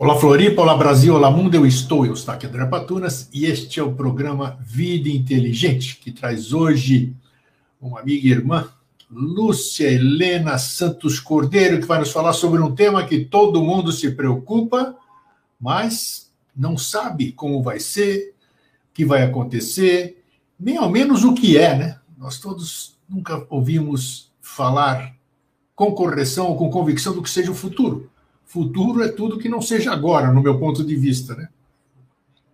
Olá Floripa, olá Brasil, olá mundo, eu estou, eu estou aqui André Patunas e este é o programa Vida Inteligente, que traz hoje uma amiga e irmã, Lúcia Helena Santos Cordeiro, que vai nos falar sobre um tema que todo mundo se preocupa, mas não sabe como vai ser, o que vai acontecer, nem ao menos o que é, né? Nós todos nunca ouvimos falar com correção ou com convicção do que seja o futuro. Futuro é tudo que não seja agora, no meu ponto de vista, né?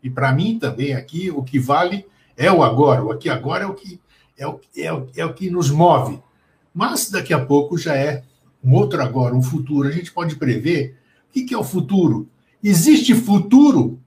E para mim também aqui o que vale é o agora. O aqui agora é o que é o, é o, é o que nos move. Mas daqui a pouco já é um outro agora, um futuro. A gente pode prever o que, que é o futuro. Existe futuro?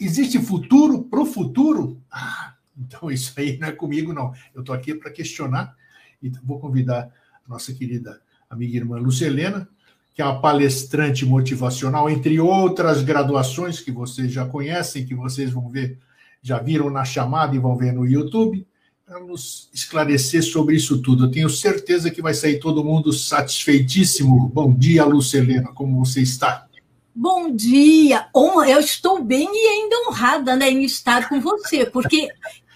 Existe futuro para o futuro? Ah, então isso aí não é comigo, não. Eu estou aqui para questionar e vou convidar a nossa querida amiga e irmã Lucelena que é uma palestrante motivacional, entre outras graduações que vocês já conhecem, que vocês vão ver, já viram na chamada e vão ver no YouTube, para nos esclarecer sobre isso tudo. Eu tenho certeza que vai sair todo mundo satisfeitíssimo. Bom dia, Lucelena, como você está? Bom dia! Eu estou bem e ainda honrada né, em estar com você, porque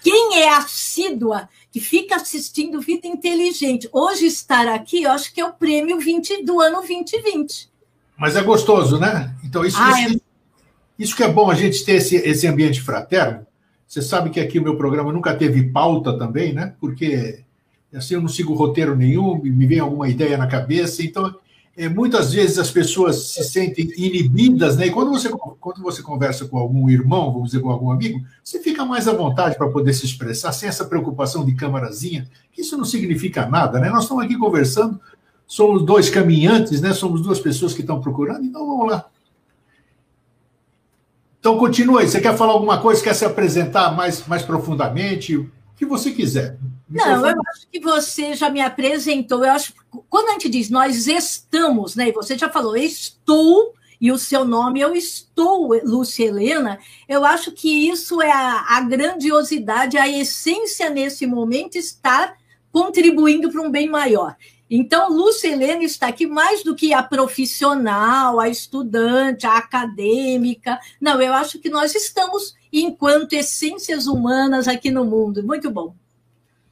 quem é assídua que fica assistindo Vida Inteligente. Hoje estar aqui, eu acho que é o prêmio 20 do ano 2020. Mas é gostoso, né? Então, isso, ah, isso, é... isso que é bom a gente ter esse, esse ambiente fraterno. Você sabe que aqui o meu programa nunca teve pauta também, né? Porque assim eu não sigo roteiro nenhum, me vem alguma ideia na cabeça, então é, muitas vezes as pessoas se sentem inibidas, né? E quando você, quando você conversa com algum irmão, vamos dizer, com algum amigo, você fica mais à vontade para poder se expressar, sem essa preocupação de câmarazinha, que isso não significa nada, né? Nós estamos aqui conversando, somos dois caminhantes, né? Somos duas pessoas que estão procurando, então vamos lá. Então continua aí. Você quer falar alguma coisa? Quer se apresentar mais, mais profundamente? O que você quiser. Não, eu acho que você já me apresentou. Eu acho quando a gente diz nós estamos, né? E você já falou, estou, e o seu nome, eu estou, Lúcia Helena, eu acho que isso é a, a grandiosidade, a essência nesse momento estar contribuindo para um bem maior. Então, Lúcia Helena está aqui mais do que a profissional, a estudante, a acadêmica. Não, eu acho que nós estamos enquanto essências humanas aqui no mundo. Muito bom.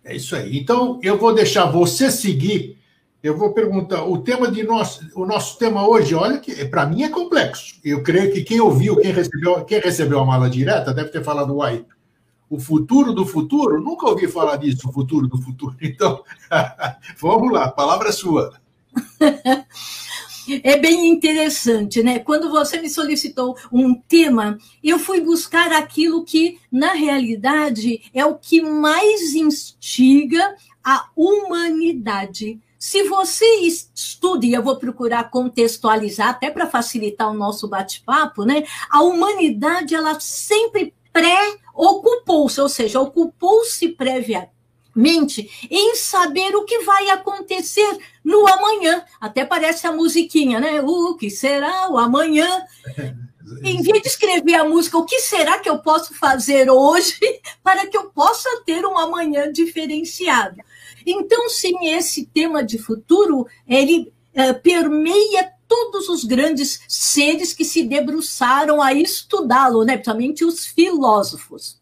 É isso aí. Então, eu vou deixar você seguir. Eu vou perguntar, o tema de nosso, o nosso tema hoje, olha que para mim é complexo. Eu creio que quem ouviu, quem recebeu, quem recebeu a mala direta, deve ter falado, uai, o futuro do futuro? Nunca ouvi falar disso, o futuro do futuro. Então, vamos lá, palavra é sua. É bem interessante, né? Quando você me solicitou um tema, eu fui buscar aquilo que, na realidade, é o que mais instiga a humanidade. Se você estuda, e eu vou procurar contextualizar até para facilitar o nosso bate-papo, né? A humanidade ela sempre pré-ocupou-se, ou seja, ocupou-se previamente mente em saber o que vai acontecer no amanhã. Até parece a musiquinha, né? O que será o amanhã? Em vez de escrever a música, o que será que eu posso fazer hoje para que eu possa ter um amanhã diferenciado? Então, sim, esse tema de futuro, ele é, permeia todos os grandes seres que se debruçaram a estudá-lo, né? principalmente os filósofos.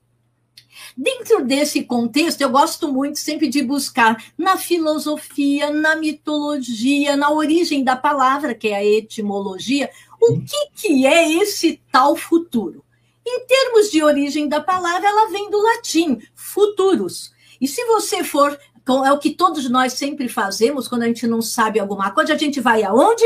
Dentro desse contexto, eu gosto muito sempre de buscar na filosofia, na mitologia, na origem da palavra, que é a etimologia, o que, que é esse tal futuro. Em termos de origem da palavra, ela vem do latim, futurus. E se você for, é o que todos nós sempre fazemos quando a gente não sabe alguma coisa, a gente vai aonde?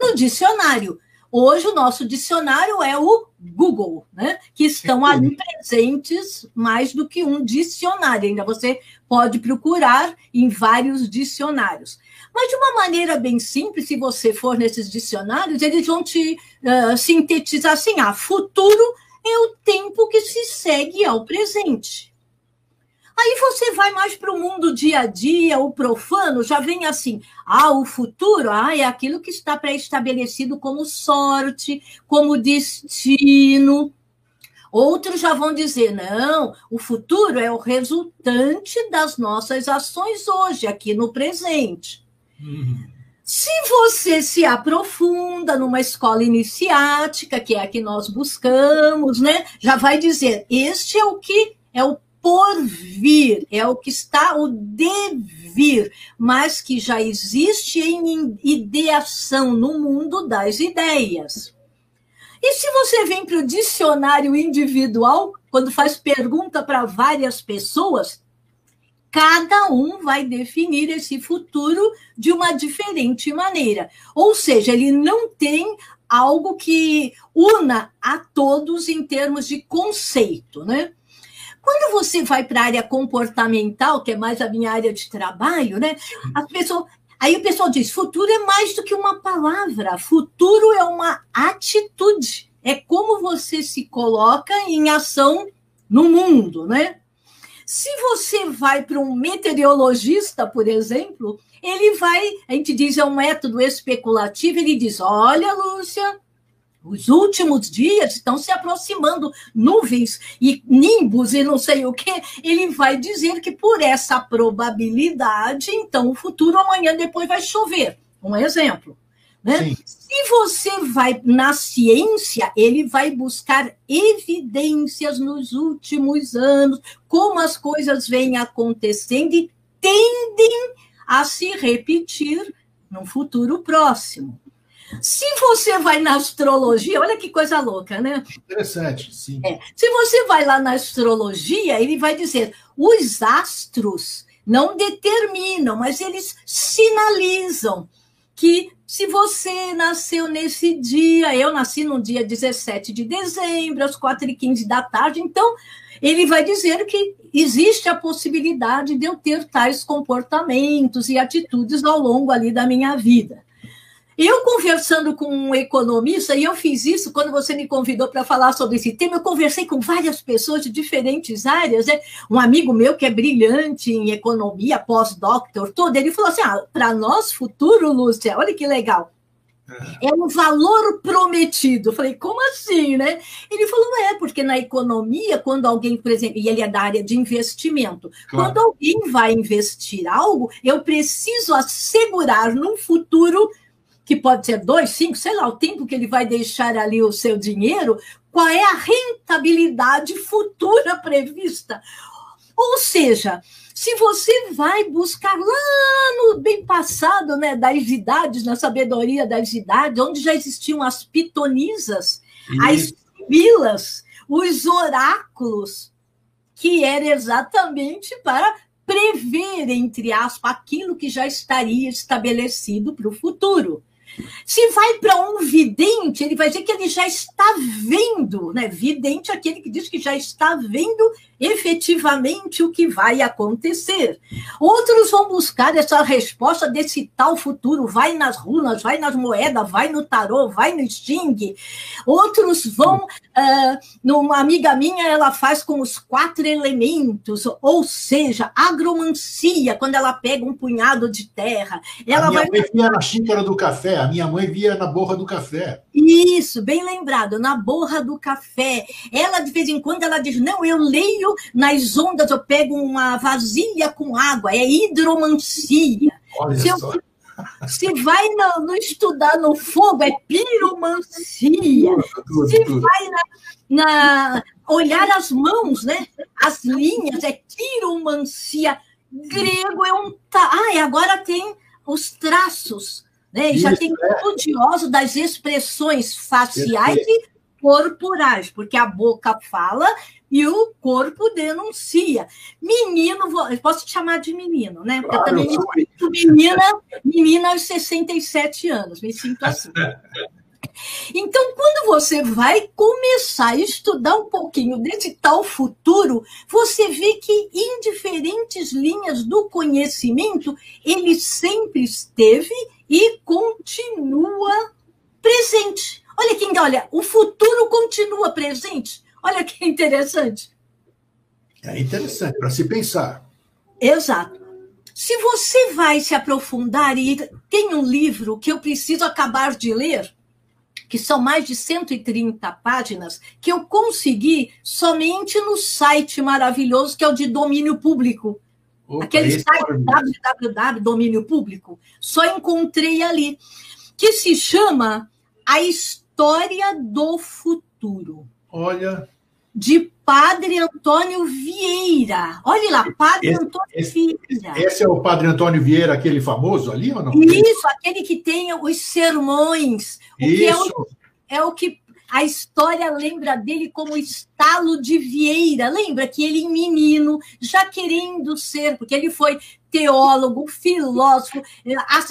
No dicionário. Hoje o nosso dicionário é o Google, né? Que estão ali presentes mais do que um dicionário. Ainda você pode procurar em vários dicionários. Mas de uma maneira bem simples, se você for nesses dicionários, eles vão te uh, sintetizar assim: ah, futuro é o tempo que se segue ao presente. Aí você vai mais para o mundo dia a dia, o profano, já vem assim: ah, o futuro ah, é aquilo que está pré-estabelecido como sorte, como destino. Outros já vão dizer: não, o futuro é o resultante das nossas ações hoje, aqui no presente. Uhum. Se você se aprofunda numa escola iniciática, que é a que nós buscamos, né, já vai dizer: este é o que é o porvir, é o que está o devir, mas que já existe em ideação no mundo das ideias. E se você vem para o dicionário individual, quando faz pergunta para várias pessoas, cada um vai definir esse futuro de uma diferente maneira. Ou seja, ele não tem algo que una a todos em termos de conceito, né? Quando você vai para a área comportamental, que é mais a minha área de trabalho, né? As pessoas, aí o pessoal diz: futuro é mais do que uma palavra, futuro é uma atitude, é como você se coloca em ação no mundo, né? Se você vai para um meteorologista, por exemplo, ele vai, a gente diz, é um método especulativo, ele diz: olha, Lúcia, os últimos dias estão se aproximando nuvens e nimbos e não sei o que. Ele vai dizer que por essa probabilidade, então o futuro amanhã depois vai chover. Um exemplo. Né? Se você vai na ciência, ele vai buscar evidências nos últimos anos, como as coisas vêm acontecendo e tendem a se repetir no futuro próximo. Se você vai na astrologia, olha que coisa louca, né? Interessante, sim. É, se você vai lá na astrologia, ele vai dizer: os astros não determinam, mas eles sinalizam que se você nasceu nesse dia, eu nasci no dia 17 de dezembro, às 4h15 da tarde, então ele vai dizer que existe a possibilidade de eu ter tais comportamentos e atitudes ao longo ali da minha vida. Eu conversando com um economista, e eu fiz isso quando você me convidou para falar sobre esse tema, eu conversei com várias pessoas de diferentes áreas, né? Um amigo meu que é brilhante em economia, pós-doctor, todo, ele falou assim: ah, para nós, futuro, Lúcia, olha que legal. É um valor prometido. Eu falei, como assim, né? Ele falou, não é, porque na economia, quando alguém, por exemplo, e ele é da área de investimento, claro. quando alguém vai investir algo, eu preciso assegurar num futuro que pode ser dois, cinco, sei lá, o tempo que ele vai deixar ali o seu dinheiro, qual é a rentabilidade futura prevista. Ou seja, se você vai buscar lá no bem passado, né, das idades, na sabedoria das idades, onde já existiam as pitonisas, as sibilas, os oráculos, que era exatamente para prever, entre aspas, aquilo que já estaria estabelecido para o futuro. Se vai para um vidente, ele vai dizer que ele já está vendo, né? Vidente é aquele que diz que já está vendo efetivamente o que vai acontecer. Outros vão buscar essa resposta desse tal futuro, vai nas runas, vai nas moedas, vai no tarô, vai no Sting. Outros vão, uh, numa amiga minha, ela faz com os quatro elementos, ou seja, agromancia, quando ela pega um punhado de terra. Ela a minha vai... mãe via na xícara do café, a minha mãe via na borra do café. Isso, bem lembrado, na borra do café. Ela, de vez em quando, ela diz, não, eu leio nas ondas eu pego uma vasilha com água, é hidromancia. Olha se. Eu, se vai no, no, estudar no fogo, é piromancia. Se vai na, na, olhar as mãos, né? As linhas, é quiromancia. Grego é um. Ah, e agora tem os traços. Né? Isso, Já tem é. estudioso das expressões faciais e corporais, porque a boca fala e o corpo denuncia. Menino, posso te chamar de menino, né? Porque claro, eu também me sinto menina, menina aos 67 anos, me sinto assim. Então, quando você vai começar a estudar um pouquinho desse tal futuro, você vê que em diferentes linhas do conhecimento, ele sempre esteve e continua presente. Olha quem olha, o futuro continua presente. Olha que interessante. É interessante para se pensar. Exato. Se você vai se aprofundar e tem um livro que eu preciso acabar de ler, que são mais de 130 páginas, que eu consegui somente no site maravilhoso que é o de domínio público, Opa, Aquele site www, domínio público, só encontrei ali, que se chama A História do Futuro. Olha. De Padre Antônio Vieira. Olha lá, Padre esse, Antônio esse, Vieira. Esse é o Padre Antônio Vieira, aquele famoso ali ou não? Isso, aquele que tem os sermões. O Isso. que é o, é o que a história lembra dele como estalo de Vieira. Lembra que ele, menino, já querendo ser, porque ele foi teólogo, filósofo,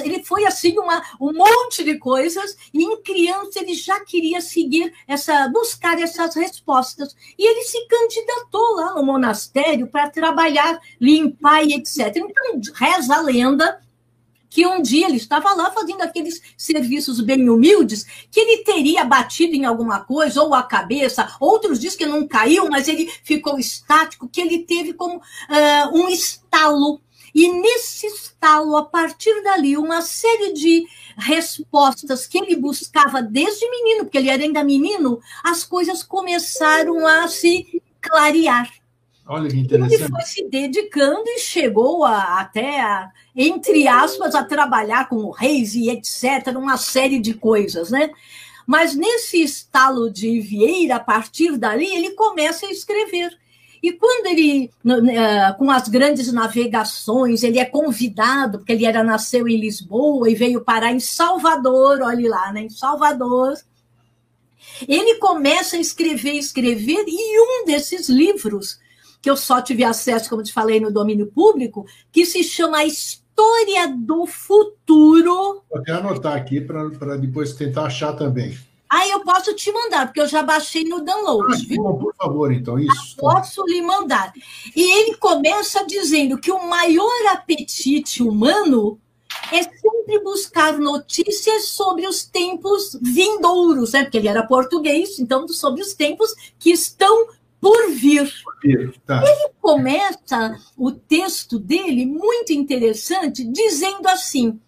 ele foi assim uma, um monte de coisas, e em criança ele já queria seguir essa, buscar essas respostas. E ele se candidatou lá no monastério para trabalhar, limpar e etc. Então, reza a lenda que um dia ele estava lá fazendo aqueles serviços bem humildes, que ele teria batido em alguma coisa, ou a cabeça, outros dizem que não caiu, mas ele ficou estático, que ele teve como uh, um estalo. E nesse estalo, a partir dali, uma série de respostas que ele buscava desde menino, porque ele era ainda menino, as coisas começaram a se clarear. Olha que interessante. Ele foi se dedicando e chegou a, até, a, entre aspas, a trabalhar com reis e etc., uma série de coisas, né? Mas nesse estalo de Vieira, a partir dali, ele começa a escrever. E quando ele, né, com as grandes navegações, ele é convidado, porque ele era nasceu em Lisboa e veio parar em Salvador, olhe lá, né? Em Salvador. Ele começa a escrever, escrever, e um desses livros que eu só tive acesso, como te falei, no domínio público, que se chama A História do Futuro. Vou até anotar aqui para depois tentar achar também. Aí eu posso te mandar, porque eu já baixei no download. Ah, viu? por favor, então, isso. posso lhe mandar. E ele começa dizendo que o maior apetite humano é sempre buscar notícias sobre os tempos vindouros, né? porque ele era português, então sobre os tempos que estão por vir. Tá. Ele começa o texto dele muito interessante, dizendo assim: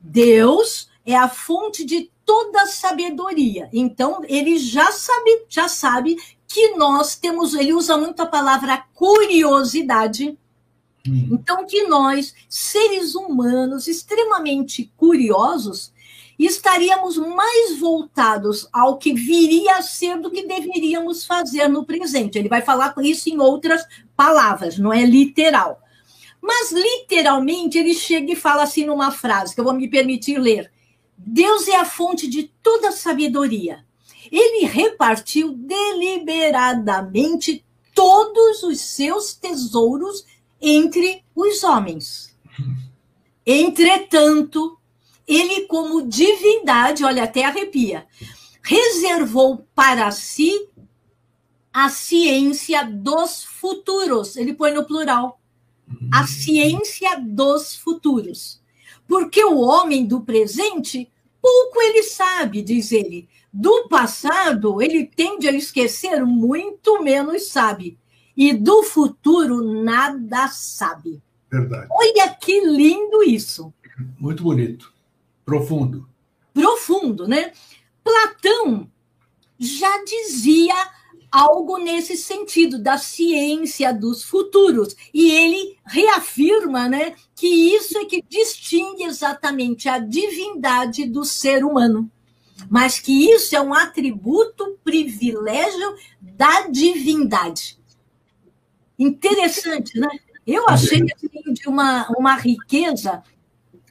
Deus é a fonte de toda sabedoria. Então, ele já sabe, já sabe que nós temos, ele usa muito a palavra curiosidade. Hum. Então, que nós, seres humanos extremamente curiosos, estaríamos mais voltados ao que viria a ser do que deveríamos fazer no presente. Ele vai falar isso em outras palavras, não é literal. Mas, literalmente, ele chega e fala assim numa frase, que eu vou me permitir ler: Deus é a fonte de toda sabedoria. Ele repartiu deliberadamente todos os seus tesouros entre os homens. Entretanto, ele, como divindade, olha, até arrepia, reservou para si a ciência dos futuros. Ele põe no plural. A ciência dos futuros. Porque o homem do presente, pouco ele sabe, diz ele. Do passado, ele tende a esquecer, muito menos sabe. E do futuro, nada sabe. Verdade. Olha que lindo isso. Muito bonito. Profundo. Profundo, né? Platão já dizia algo nesse sentido da ciência dos futuros e ele reafirma, né, que isso é que distingue exatamente a divindade do ser humano, mas que isso é um atributo privilégio da divindade. Interessante, né? Eu achei assim, de uma, uma riqueza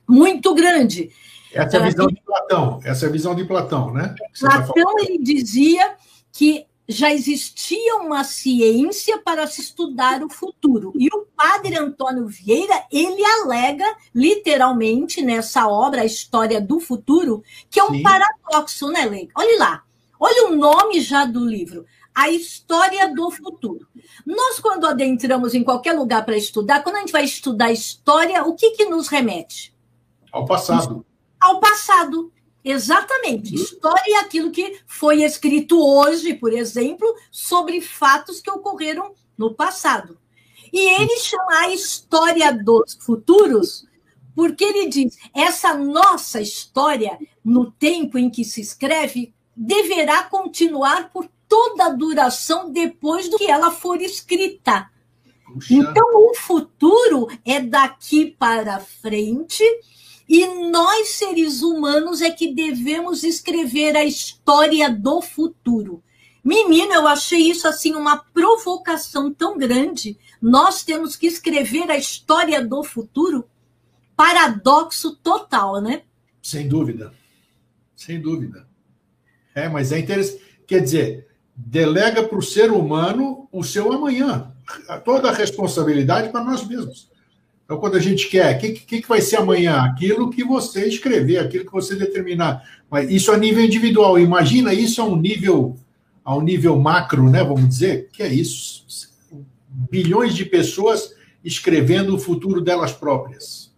muito grande. Essa é a visão de Platão, essa é a visão de Platão, né? Tá Platão tá ele dizia que já existia uma ciência para se estudar o futuro. E o padre Antônio Vieira, ele alega literalmente nessa obra, A História do Futuro, que é um Sim. paradoxo, né, Leila? Olha lá. Olha o nome já do livro. A história do futuro. Nós, quando adentramos em qualquer lugar para estudar, quando a gente vai estudar história, o que, que nos remete? Ao passado ao passado. Exatamente. Uhum. História é aquilo que foi escrito hoje, por exemplo, sobre fatos que ocorreram no passado. E ele chama a história dos futuros, porque ele diz: essa nossa história, no tempo em que se escreve, deverá continuar por toda a duração depois do que ela for escrita. Puxa. Então, o futuro é daqui para frente e nós, seres humanos, é que devemos escrever a história do futuro. Menino, eu achei isso assim uma provocação tão grande. Nós temos que escrever a história do futuro. Paradoxo total, né? Sem dúvida. Sem dúvida. É, mas é interessante. Quer dizer, delega para o ser humano o seu amanhã. Toda a responsabilidade para nós mesmos. Então, quando a gente quer, o que, que, que, vai ser amanhã? Aquilo que você escrever, aquilo que você determinar. Mas isso a nível individual. Imagina isso a um nível, a um nível macro, né? Vamos dizer, que é isso. Bilhões de pessoas escrevendo o futuro delas próprias.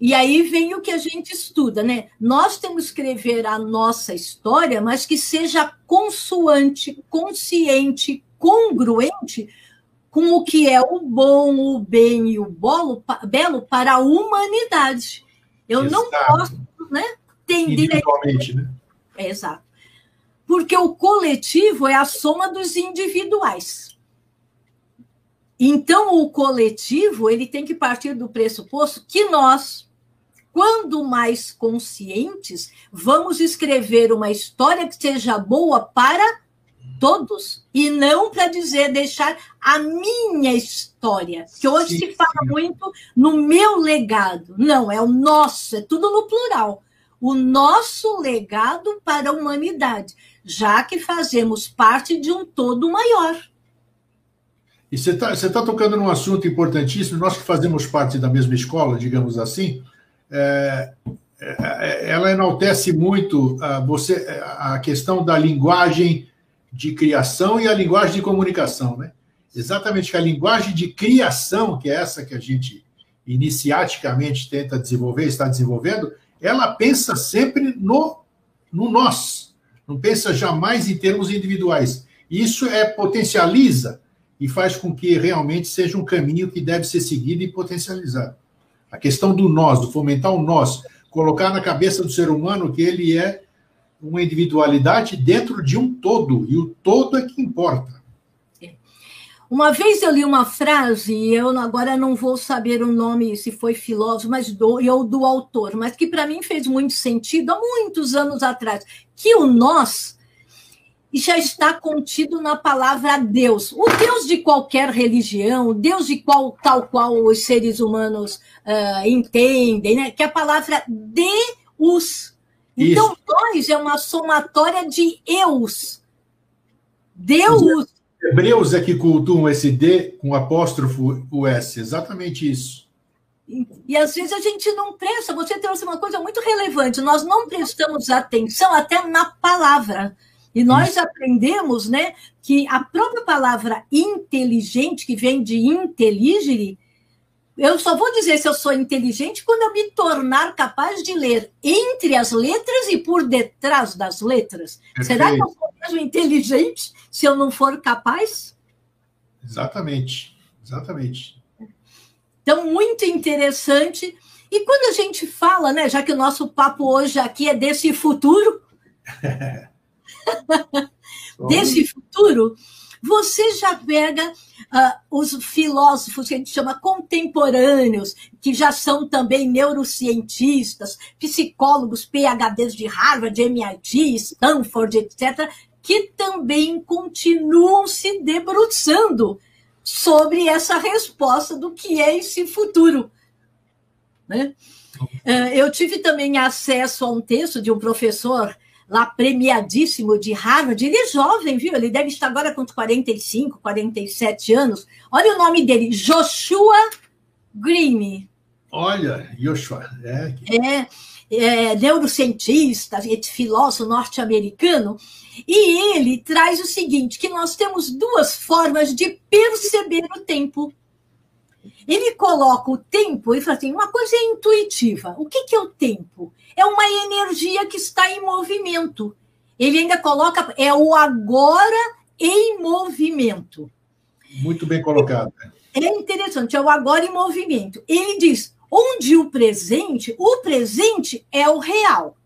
E aí vem o que a gente estuda, né? Nós temos que escrever a nossa história, mas que seja consoante, consciente, congruente com o que é o bom, o bem e o bolo, belo para a humanidade. Eu Exato. não posso né, tender Individualmente, né? É, exato. Porque o coletivo é a soma dos individuais. Então, o coletivo ele tem que partir do pressuposto que nós, quando mais conscientes, vamos escrever uma história que seja boa para todos e não para dizer deixar a minha história, que hoje sim, se fala sim. muito no meu legado. Não, é o nosso, é tudo no plural. O nosso legado para a humanidade, já que fazemos parte de um todo maior. E você está tá tocando num assunto importantíssimo. Nós que fazemos parte da mesma escola, digamos assim, é, é, ela enaltece muito a, você, a questão da linguagem de criação e a linguagem de comunicação, né? Exatamente que a linguagem de criação, que é essa que a gente iniciaticamente tenta desenvolver, está desenvolvendo, ela pensa sempre no, no nós, não pensa jamais em termos individuais. Isso é potencializa e faz com que realmente seja um caminho que deve ser seguido e potencializado. A questão do nós, do fomentar o nós, colocar na cabeça do ser humano que ele é uma individualidade dentro de um todo, e o todo é que importa. É. Uma vez eu li uma frase, e eu agora não vou saber o nome, se foi filósofo, mas do, ou do autor, mas que para mim fez muito sentido há muitos anos atrás, que o nós já está contido na palavra Deus. O Deus de qualquer religião, o Deus de qual, tal qual os seres humanos uh, entendem, né? que é a palavra Deus. Então, nós é uma somatória de eus. Deus. Hebreus é que cultuam esse D com apóstrofo o S, exatamente isso. E, e às vezes a gente não presta, você trouxe uma coisa muito relevante, nós não prestamos atenção até na palavra. E nós Isso. aprendemos né, que a própria palavra inteligente, que vem de intelligere, eu só vou dizer se eu sou inteligente quando eu me tornar capaz de ler entre as letras e por detrás das letras. Perfeito. Será que eu sou mesmo inteligente se eu não for capaz? Exatamente, exatamente. Então, muito interessante. E quando a gente fala, né, já que o nosso papo hoje aqui é desse futuro, desse futuro, você já pega uh, os filósofos que a gente chama contemporâneos, que já são também neurocientistas, psicólogos, PhDs de Harvard, MIT, Stanford, etc., que também continuam se debruçando sobre essa resposta do que é esse futuro. Né? Uh, eu tive também acesso a um texto de um professor lá premiadíssimo de Harvard. Ele é jovem, viu? Ele deve estar agora com 45, 47 anos. Olha o nome dele, Joshua Green. Olha, Joshua. É, é, é neurocientista, filósofo norte-americano. E ele traz o seguinte, que nós temos duas formas de perceber o tempo. Ele coloca o tempo e fala assim: uma coisa é intuitiva. O que, que é o tempo? É uma energia que está em movimento. Ele ainda coloca, é o agora em movimento. Muito bem colocado. É interessante, é o agora em movimento. Ele diz: onde o presente, o presente é o real.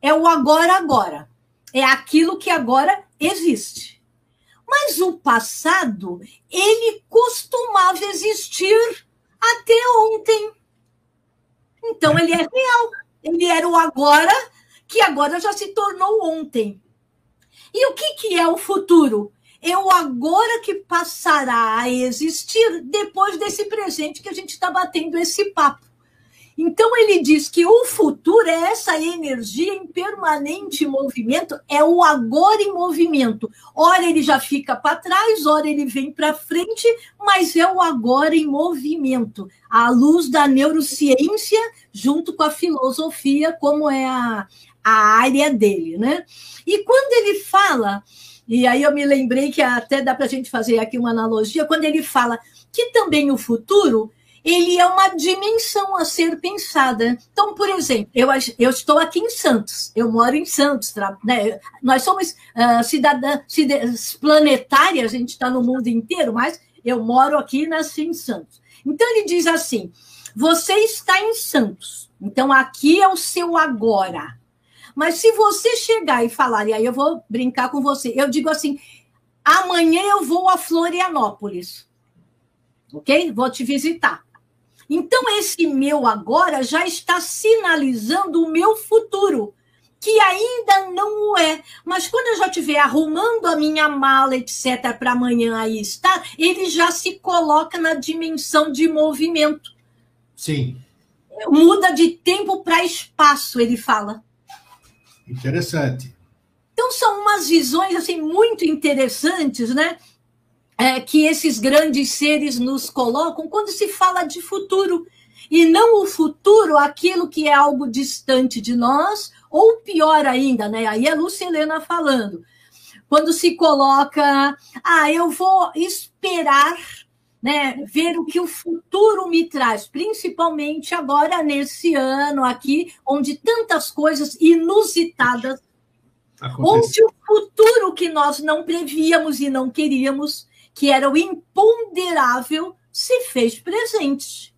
É o agora agora. É aquilo que agora existe. Mas o passado, ele costumava existir até ontem. Então ele é real. Ele era o agora, que agora já se tornou ontem. E o que, que é o futuro? É o agora que passará a existir depois desse presente que a gente está batendo esse papo. Então, ele diz que o futuro é essa energia em permanente movimento, é o agora em movimento. Ora ele já fica para trás, ora ele vem para frente, mas é o agora em movimento, à luz da neurociência, junto com a filosofia, como é a, a área dele. Né? E quando ele fala, e aí eu me lembrei que até dá para a gente fazer aqui uma analogia, quando ele fala que também o futuro ele é uma dimensão a ser pensada. Então, por exemplo, eu, eu estou aqui em Santos, eu moro em Santos, né? nós somos uh, cidadãs planetárias, a gente está no mundo inteiro, mas eu moro aqui nasci em Santos. Então, ele diz assim: você está em Santos, então aqui é o seu agora. Mas se você chegar e falar, e aí eu vou brincar com você, eu digo assim: amanhã eu vou a Florianópolis, ok? Vou te visitar. Então, esse meu agora já está sinalizando o meu futuro, que ainda não o é. Mas quando eu já estiver arrumando a minha mala, etc., para amanhã aí estar, ele já se coloca na dimensão de movimento. Sim. Muda de tempo para espaço, ele fala. Interessante. Então, são umas visões assim muito interessantes, né? É, que esses grandes seres nos colocam quando se fala de futuro. E não o futuro, aquilo que é algo distante de nós, ou pior ainda, né? Aí é a Lucilena falando. Quando se coloca, ah, eu vou esperar, né, ver o que o futuro me traz, principalmente agora nesse ano aqui, onde tantas coisas inusitadas, onde o futuro que nós não prevíamos e não queríamos que era o imponderável, se fez presente.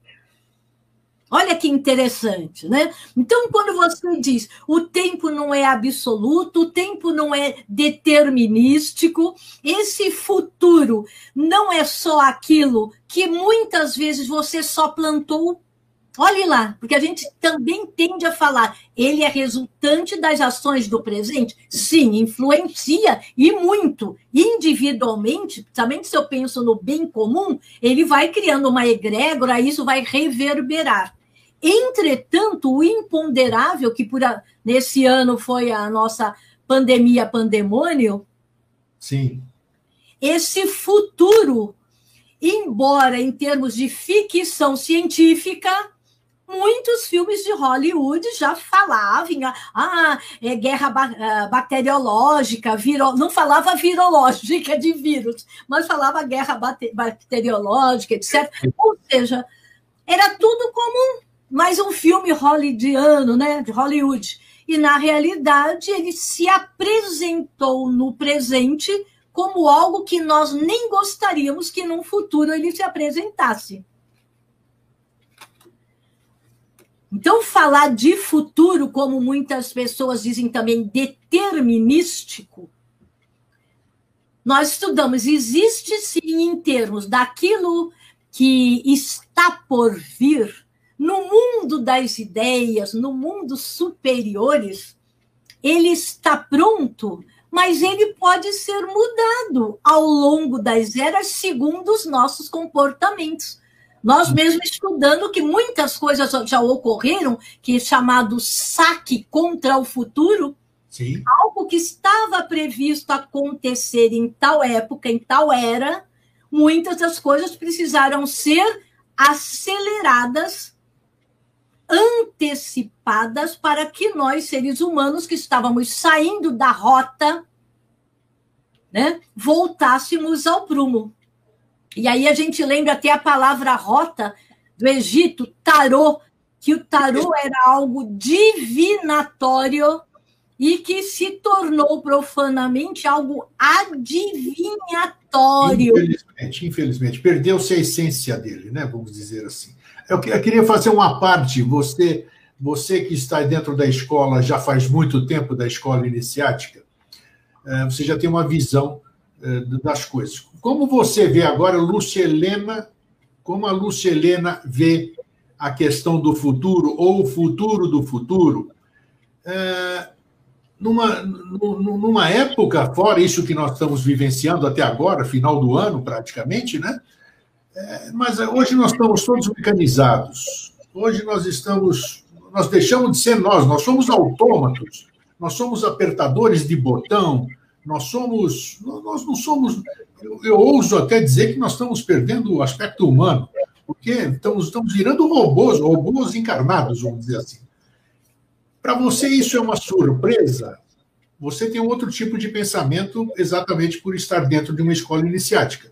Olha que interessante, né? Então, quando você diz o tempo não é absoluto, o tempo não é determinístico, esse futuro não é só aquilo que muitas vezes você só plantou Olhe lá, porque a gente também tende a falar, ele é resultante das ações do presente? Sim, influencia e muito. Individualmente, principalmente se eu penso no bem comum, ele vai criando uma egrégora, isso vai reverberar. Entretanto, o imponderável, que por a, nesse ano foi a nossa pandemia pandemônio, Sim. esse futuro, embora em termos de ficção científica, muitos filmes de Hollywood já falavam, ah, é guerra ah, bacteriológica, viro... não falava virológica de vírus, mas falava guerra bacteriológica, etc. Ou seja, era tudo como mais um filme hollywoodiano, né, de Hollywood. E na realidade ele se apresentou no presente como algo que nós nem gostaríamos que no futuro ele se apresentasse. Então, falar de futuro, como muitas pessoas dizem também, determinístico, nós estudamos, existe sim em termos daquilo que está por vir, no mundo das ideias, no mundo superiores, ele está pronto, mas ele pode ser mudado ao longo das eras segundo os nossos comportamentos. Nós mesmos estudando que muitas coisas já ocorreram, que é chamado saque contra o futuro, Sim. algo que estava previsto acontecer em tal época, em tal era, muitas das coisas precisaram ser aceleradas, antecipadas, para que nós, seres humanos, que estávamos saindo da rota, né, voltássemos ao prumo. E aí a gente lembra até a palavra rota do Egito, tarô, que o tarô era algo divinatório e que se tornou profanamente algo adivinhatório. Infelizmente, infelizmente, perdeu-se a essência dele, né? Vamos dizer assim. Eu, eu queria fazer uma parte. Você, você que está dentro da escola já faz muito tempo da escola iniciática, eh, você já tem uma visão das coisas. Como você vê agora, Lúcia Helena, como a Lúcia Helena vê a questão do futuro, ou o futuro do futuro, é, numa, numa época, fora isso que nós estamos vivenciando até agora, final do ano praticamente, né? É, mas hoje nós estamos todos mecanizados. Hoje nós estamos, nós deixamos de ser nós, nós somos autômatos, nós somos apertadores de botão, nós somos, nós não somos, eu, eu ouso até dizer que nós estamos perdendo o aspecto humano, porque estamos, estamos virando robôs, robôs encarnados, vamos dizer assim. Para você isso é uma surpresa? Você tem um outro tipo de pensamento exatamente por estar dentro de uma escola iniciática.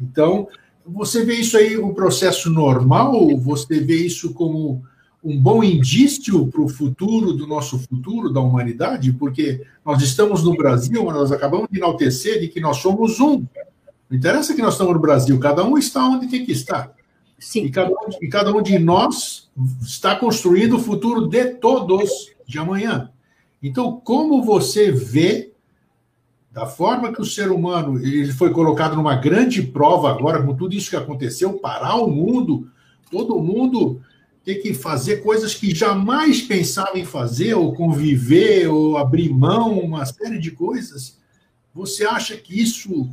Então, você vê isso aí um processo normal? Você vê isso como um bom indício para o futuro do nosso futuro, da humanidade? Porque nós estamos no Brasil, nós acabamos de enaltecer de que nós somos um. Não interessa que nós estamos no Brasil, cada um está onde tem que estar. Sim. E, cada um, e cada um de nós está construindo o futuro de todos de amanhã. Então, como você vê, da forma que o ser humano ele foi colocado numa grande prova agora, com tudo isso que aconteceu, parar o mundo, todo mundo ter que fazer coisas que jamais pensava em fazer, ou conviver, ou abrir mão, uma série de coisas. Você acha que isso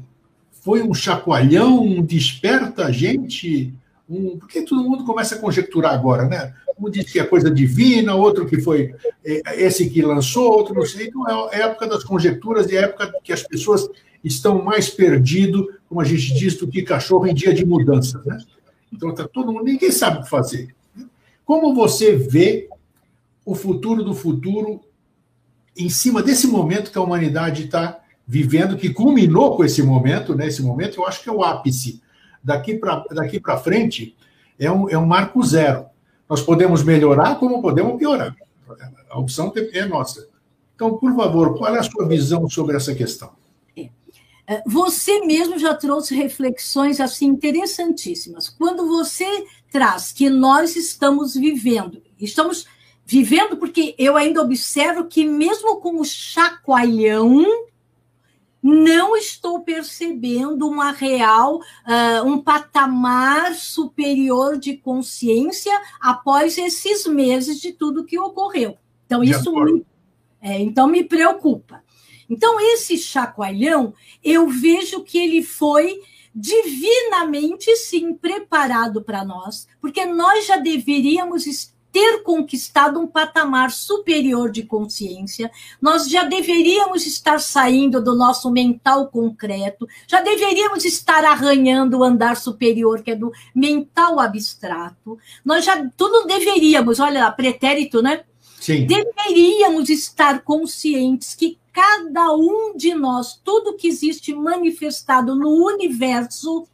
foi um chacoalhão, desperta a gente? Um... Porque todo mundo começa a conjecturar agora, né? Um diz que é coisa divina, outro que foi é, esse que lançou, outro não sei. Então é a época das conjecturas e é a época que as pessoas estão mais perdido, como a gente diz, do que cachorro em dia de mudança. Né? Então tá todo mundo, ninguém sabe o que fazer. Como você vê o futuro do futuro em cima desse momento que a humanidade está vivendo, que culminou com esse momento, né? Esse momento eu acho que é o ápice. Daqui para daqui frente é um, é um marco zero. Nós podemos melhorar como podemos piorar. A opção é nossa. Então, por favor, qual é a sua visão sobre essa questão? É. É, você mesmo já trouxe reflexões assim interessantíssimas. Quando você traz que nós estamos vivendo, estamos vivendo porque eu ainda observo que mesmo com o chacoalhão não estou percebendo uma real, uh, um patamar superior de consciência após esses meses de tudo que ocorreu. Então, de isso me, é, então me preocupa. Então, esse chacoalhão, eu vejo que ele foi divinamente sim preparado para nós, porque nós já deveríamos estar ter conquistado um patamar superior de consciência, nós já deveríamos estar saindo do nosso mental concreto, já deveríamos estar arranhando o andar superior, que é do mental abstrato. Nós já tudo deveríamos, olha, pretérito, né? Sim. Deveríamos estar conscientes que cada um de nós, tudo que existe manifestado no universo,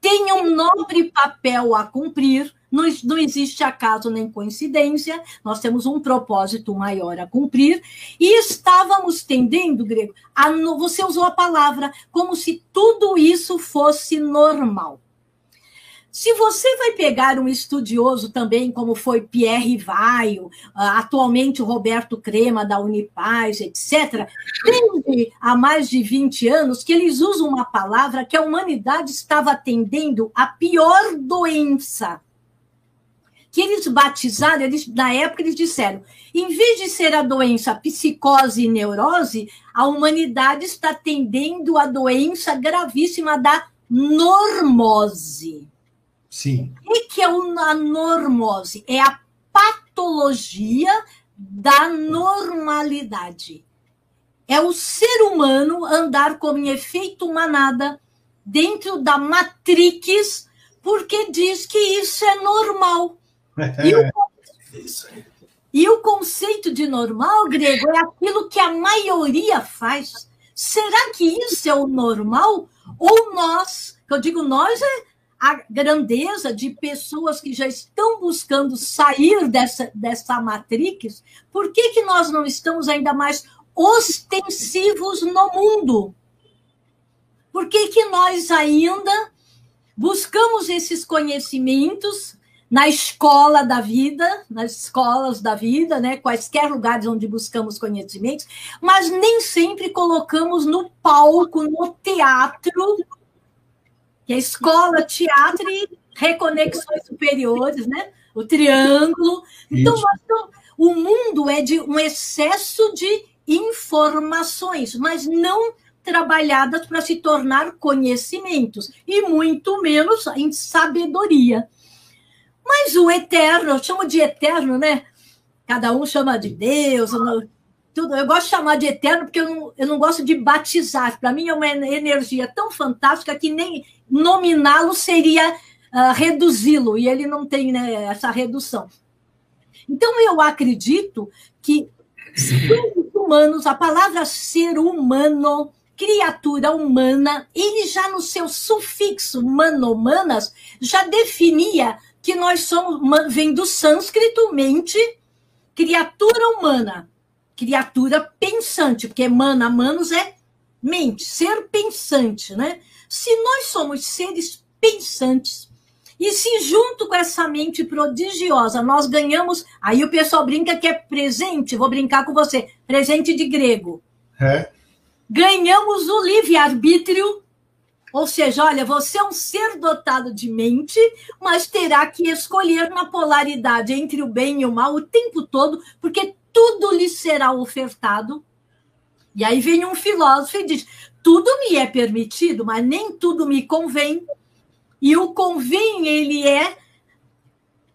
tem um nobre papel a cumprir. Não, não existe acaso nem coincidência, nós temos um propósito maior a cumprir, e estávamos tendendo, Grego, a, você usou a palavra, como se tudo isso fosse normal. Se você vai pegar um estudioso também, como foi Pierre Vaio, ah, atualmente Roberto Crema, da Unipaz, etc., desde há mais de 20 anos que eles usam uma palavra que a humanidade estava atendendo a pior doença que eles batizaram, eles, na época eles disseram, em vez de ser a doença psicose e neurose, a humanidade está tendendo a doença gravíssima da normose. Sim. O que é a normose? É a patologia da normalidade. É o ser humano andar como em efeito manada dentro da matrix, porque diz que isso é normal. E o, e o conceito de normal, grego, é aquilo que a maioria faz. Será que isso é o normal? Ou nós, que eu digo nós, é a grandeza de pessoas que já estão buscando sair dessa, dessa matrix, por que, que nós não estamos ainda mais ostensivos no mundo? Por que, que nós ainda buscamos esses conhecimentos na escola da vida, nas escolas da vida, né, quaisquer lugares onde buscamos conhecimentos, mas nem sempre colocamos no palco, no teatro, que é escola, teatro e reconexões superiores, né? O triângulo. Então, o mundo é de um excesso de informações, mas não trabalhadas para se tornar conhecimentos, e muito menos em sabedoria. Mas o eterno, eu chamo de eterno, né? Cada um chama de Deus, eu, tudo. Eu gosto de chamar de eterno porque eu não, eu não gosto de batizar. Para mim é uma energia tão fantástica que nem nominá-lo seria uh, reduzi-lo, e ele não tem né, essa redução. Então eu acredito que seres humanos, a palavra ser humano, criatura humana, ele já no seu sufixo mano-humanas já definia que nós somos, vem do sânscrito, mente, criatura humana, criatura pensante, porque mana, manos é mente, ser pensante, né? Se nós somos seres pensantes, e se junto com essa mente prodigiosa nós ganhamos, aí o pessoal brinca que é presente, vou brincar com você, presente de grego. É. Ganhamos o livre-arbítrio ou seja, olha, você é um ser dotado de mente, mas terá que escolher na polaridade entre o bem e o mal o tempo todo, porque tudo lhe será ofertado. E aí vem um filósofo e diz: tudo me é permitido, mas nem tudo me convém. E o convém, ele é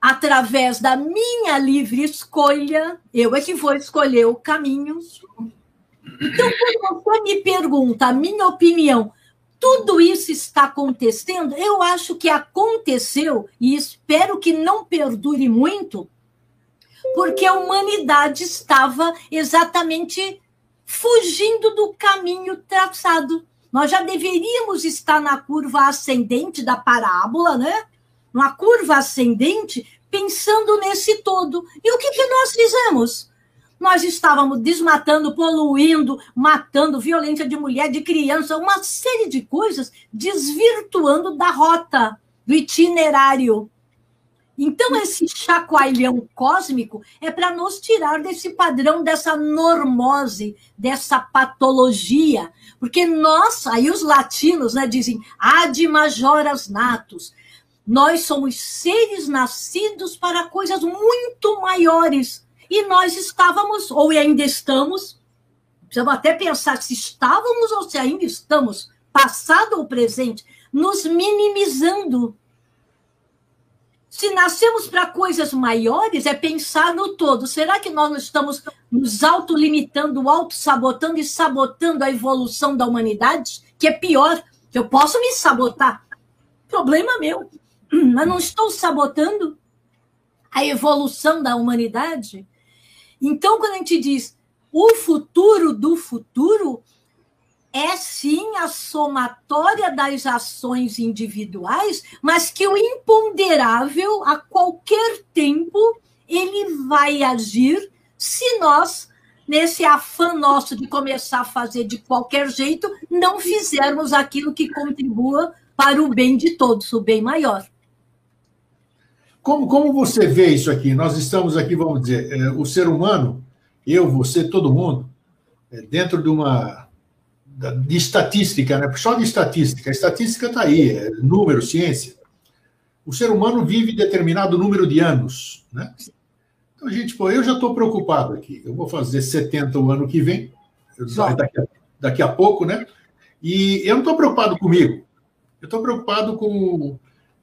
através da minha livre escolha, eu é que vou escolher o caminho. Então, quando você me pergunta a minha opinião tudo isso está acontecendo, eu acho que aconteceu, e espero que não perdure muito, porque a humanidade estava exatamente fugindo do caminho traçado. Nós já deveríamos estar na curva ascendente da parábola, né? Uma curva ascendente, pensando nesse todo. E o que, que nós fizemos? Nós estávamos desmatando, poluindo, matando, violência de mulher, de criança, uma série de coisas, desvirtuando da rota, do itinerário. Então, esse chacoalhão cósmico é para nos tirar desse padrão, dessa normose, dessa patologia. Porque nós, aí os latinos né, dizem ad majoras natus. Nós somos seres nascidos para coisas muito maiores e nós estávamos, ou ainda estamos, precisamos até pensar se estávamos ou se ainda estamos, passado ou presente, nos minimizando. Se nascemos para coisas maiores, é pensar no todo. Será que nós estamos nos autolimitando, auto-sabotando e sabotando a evolução da humanidade? Que é pior, que eu posso me sabotar. Problema meu. Mas não estou sabotando a evolução da humanidade? Então, quando a gente diz o futuro do futuro, é sim a somatória das ações individuais, mas que o imponderável, a qualquer tempo, ele vai agir se nós, nesse afã nosso de começar a fazer de qualquer jeito, não fizermos aquilo que contribua para o bem de todos, o bem maior. Como, como você vê isso aqui? Nós estamos aqui, vamos dizer, é, o ser humano, eu, você, todo mundo, é, dentro de uma de estatística, né? só de estatística. A estatística está aí, é número, ciência. O ser humano vive determinado número de anos. Né? Então, gente, pô, eu já estou preocupado aqui. Eu vou fazer 70 o ano que vem, daqui a, daqui a pouco, né? E eu não estou preocupado comigo. Eu estou preocupado com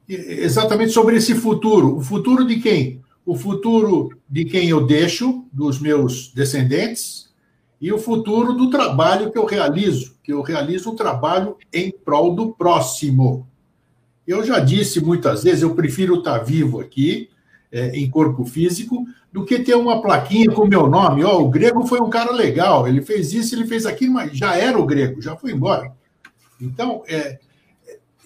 exatamente sobre esse futuro. O futuro de quem? O futuro de quem eu deixo, dos meus descendentes, e o futuro do trabalho que eu realizo, que eu realizo um trabalho em prol do próximo. Eu já disse muitas vezes, eu prefiro estar vivo aqui, é, em corpo físico, do que ter uma plaquinha com meu nome. Ó, oh, o grego foi um cara legal, ele fez isso, ele fez aquilo, mas já era o grego, já foi embora. Então, é,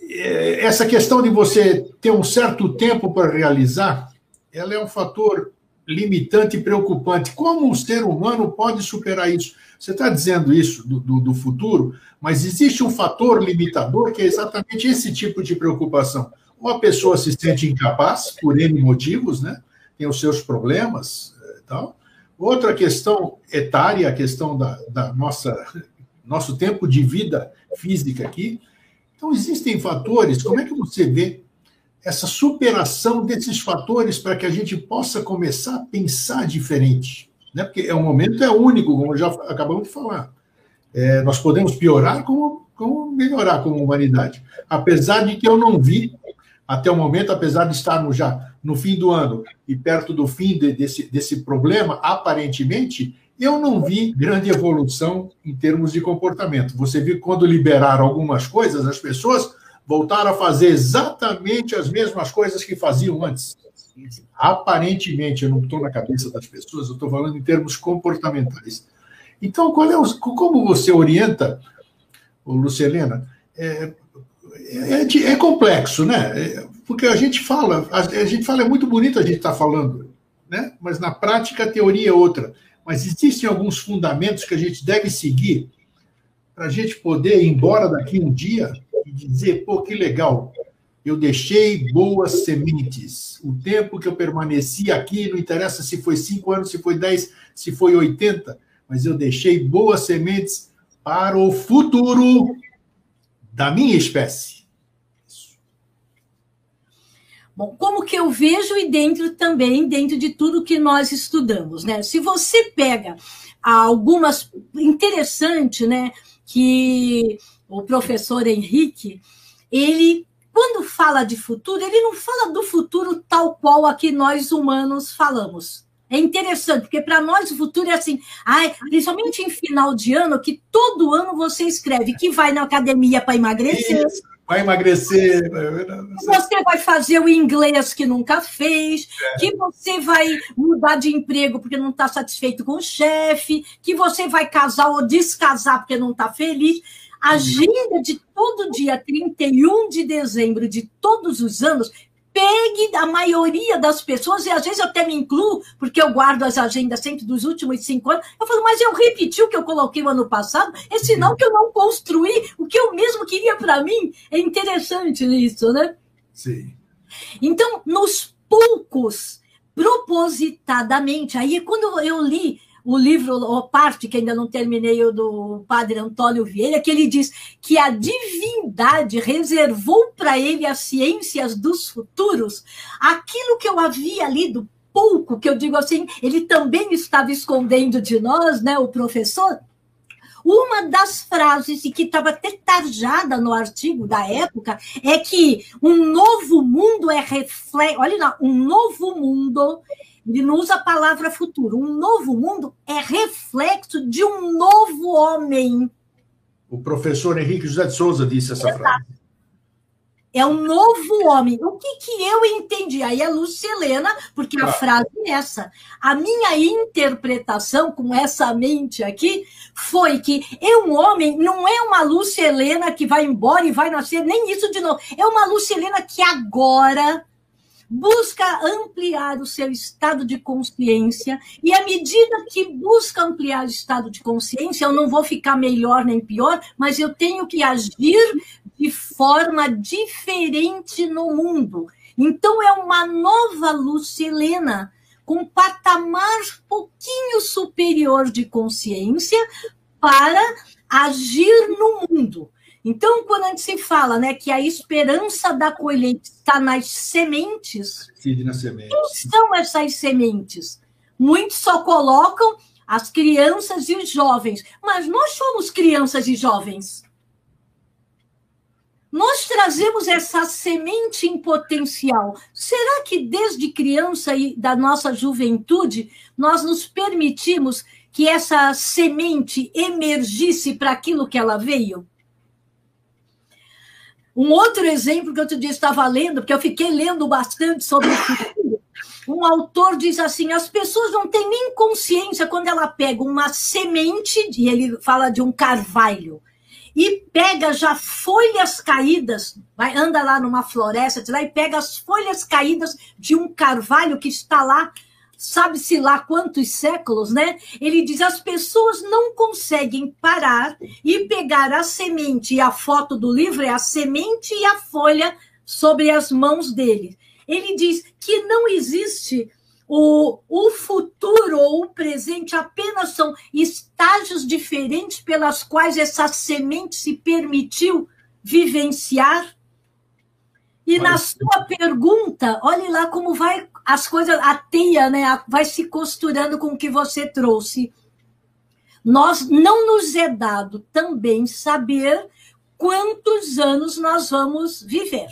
é, essa questão de você ter um certo tempo para realizar, ela é um fator limitante e preocupante. Como o ser humano pode superar isso? Você está dizendo isso do, do, do, futuro, mas existe um fator limitador que é exatamente esse tipo de preocupação. ou a pessoa se sente incapaz por N motivos, né? Tem os seus problemas e tal. Outra questão etária, a questão da, da nossa nosso tempo de vida física aqui. Então, existem fatores, como é que você vê essa superação desses fatores para que a gente possa começar a pensar diferente? Né? Porque é um momento é único, como já acabamos de falar. É, nós podemos piorar como, como melhorar como humanidade. Apesar de que eu não vi, até o momento, apesar de estarmos já no fim do ano e perto do fim de, desse, desse problema, aparentemente, eu não vi grande evolução em termos de comportamento. Você viu quando liberaram algumas coisas, as pessoas voltaram a fazer exatamente as mesmas coisas que faziam antes. Aparentemente, eu não estou na cabeça das pessoas, eu estou falando em termos comportamentais. Então, é o, como você orienta, Lucelena? É, é, é, complexo, né? É, porque a gente fala, a, a gente fala, é muito bonito a gente estar tá falando, né? mas na prática a teoria é outra mas existem alguns fundamentos que a gente deve seguir para a gente poder ir embora daqui um dia e dizer, pô, que legal, eu deixei boas sementes. O tempo que eu permaneci aqui, não interessa se foi cinco anos, se foi dez, se foi oitenta, mas eu deixei boas sementes para o futuro da minha espécie. Bom, como que eu vejo e dentro também, dentro de tudo que nós estudamos, né? Se você pega algumas interessante, né, que o professor Henrique, ele quando fala de futuro, ele não fala do futuro tal qual a que nós humanos falamos. É interessante, porque para nós o futuro é assim, ai, principalmente em final de ano, que todo ano você escreve que vai na academia para emagrecer. Isso vai emagrecer. Que você vai fazer o inglês que nunca fez, é. que você vai mudar de emprego porque não está satisfeito com o chefe, que você vai casar ou descasar porque não está feliz. Agenda de todo dia 31 de dezembro de todos os anos pegue a maioria das pessoas, e às vezes eu até me incluo, porque eu guardo as agendas sempre dos últimos cinco anos. Eu falo, mas eu repeti o que eu coloquei o ano passado, é sinal que eu não construí o que eu mesmo queria para mim. É interessante isso, né? Sim. Então, nos poucos, propositadamente, aí quando eu li o livro, ou parte que ainda não terminei, o do padre Antônio Vieira, que ele diz que a divindade reservou para ele as ciências dos futuros, aquilo que eu havia lido pouco, que eu digo assim, ele também estava escondendo de nós, né, o professor, uma das frases, que estava até tarjada no artigo da época, é que um novo mundo é reflexo. Olha lá, um novo mundo ele não usa a palavra futuro. Um novo mundo é reflexo de um novo homem. O professor Henrique José de Souza disse essa Exato. frase. É um novo homem. O que, que eu entendi? Aí é Lucilena, porque a ah. frase é essa. A minha interpretação com essa mente aqui foi que é um homem, não é uma Lucilena que vai embora e vai nascer, nem isso de novo. É uma Lucilena que agora busca ampliar o seu estado de consciência, e à medida que busca ampliar o estado de consciência, eu não vou ficar melhor nem pior, mas eu tenho que agir de forma diferente no mundo. Então, é uma nova Lucilena, com um patamar pouquinho superior de consciência para agir no mundo. Então, quando a gente se fala né, que a esperança da colheita está nas sementes, nas sementes. quem são essas sementes? Muitos só colocam as crianças e os jovens, mas nós somos crianças e jovens. Nós trazemos essa semente em potencial. Será que desde criança e da nossa juventude nós nos permitimos que essa semente emergisse para aquilo que ela veio? Um outro exemplo que eu outro dia estava lendo, porque eu fiquei lendo bastante sobre o futuro, um autor diz assim: as pessoas não têm nem consciência quando ela pega uma semente, e ele fala de um carvalho, e pega já folhas caídas, vai anda lá numa floresta, lá e pega as folhas caídas de um carvalho que está lá sabe-se lá quantos séculos, né? Ele diz: as pessoas não conseguem parar e pegar a semente, e a foto do livro é a semente e a folha sobre as mãos dele. Ele diz que não existe o, o futuro ou o presente apenas são estágios diferentes pelas quais essa semente se permitiu vivenciar. E Mas... na sua pergunta, olhe lá como vai as coisas, a teia, né, vai se costurando com o que você trouxe. Nós não nos é dado também saber quantos anos nós vamos viver.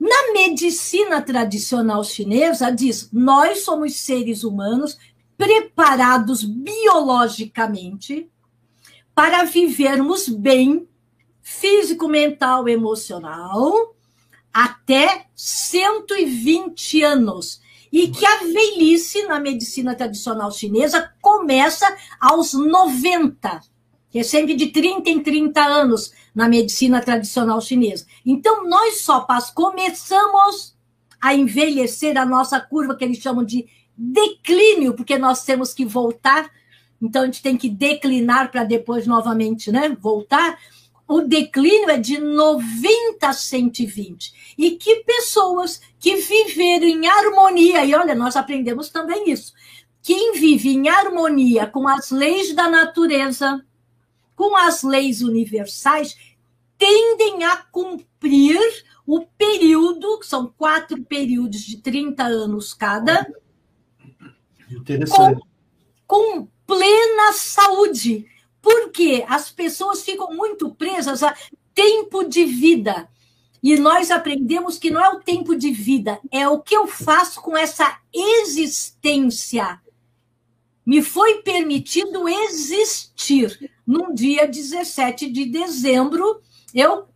Na medicina tradicional chinesa, diz: nós somos seres humanos preparados biologicamente para vivermos bem, físico, mental, emocional, até 120 anos. E que a velhice na medicina tradicional chinesa começa aos 90 que é sempre de 30 em 30 anos na medicina tradicional chinesa. Então, nós só começamos a envelhecer a nossa curva, que eles chamam de declínio, porque nós temos que voltar, então a gente tem que declinar para depois novamente né, voltar. O declínio é de 90 a 120. E que pessoas que viveram em harmonia, e olha, nós aprendemos também isso. Quem vive em harmonia com as leis da natureza, com as leis universais, tendem a cumprir o período, que são quatro períodos de 30 anos cada, com, com plena saúde. Porque as pessoas ficam muito presas a tempo de vida. E nós aprendemos que não é o tempo de vida, é o que eu faço com essa existência. Me foi permitido existir num dia 17 de dezembro, eu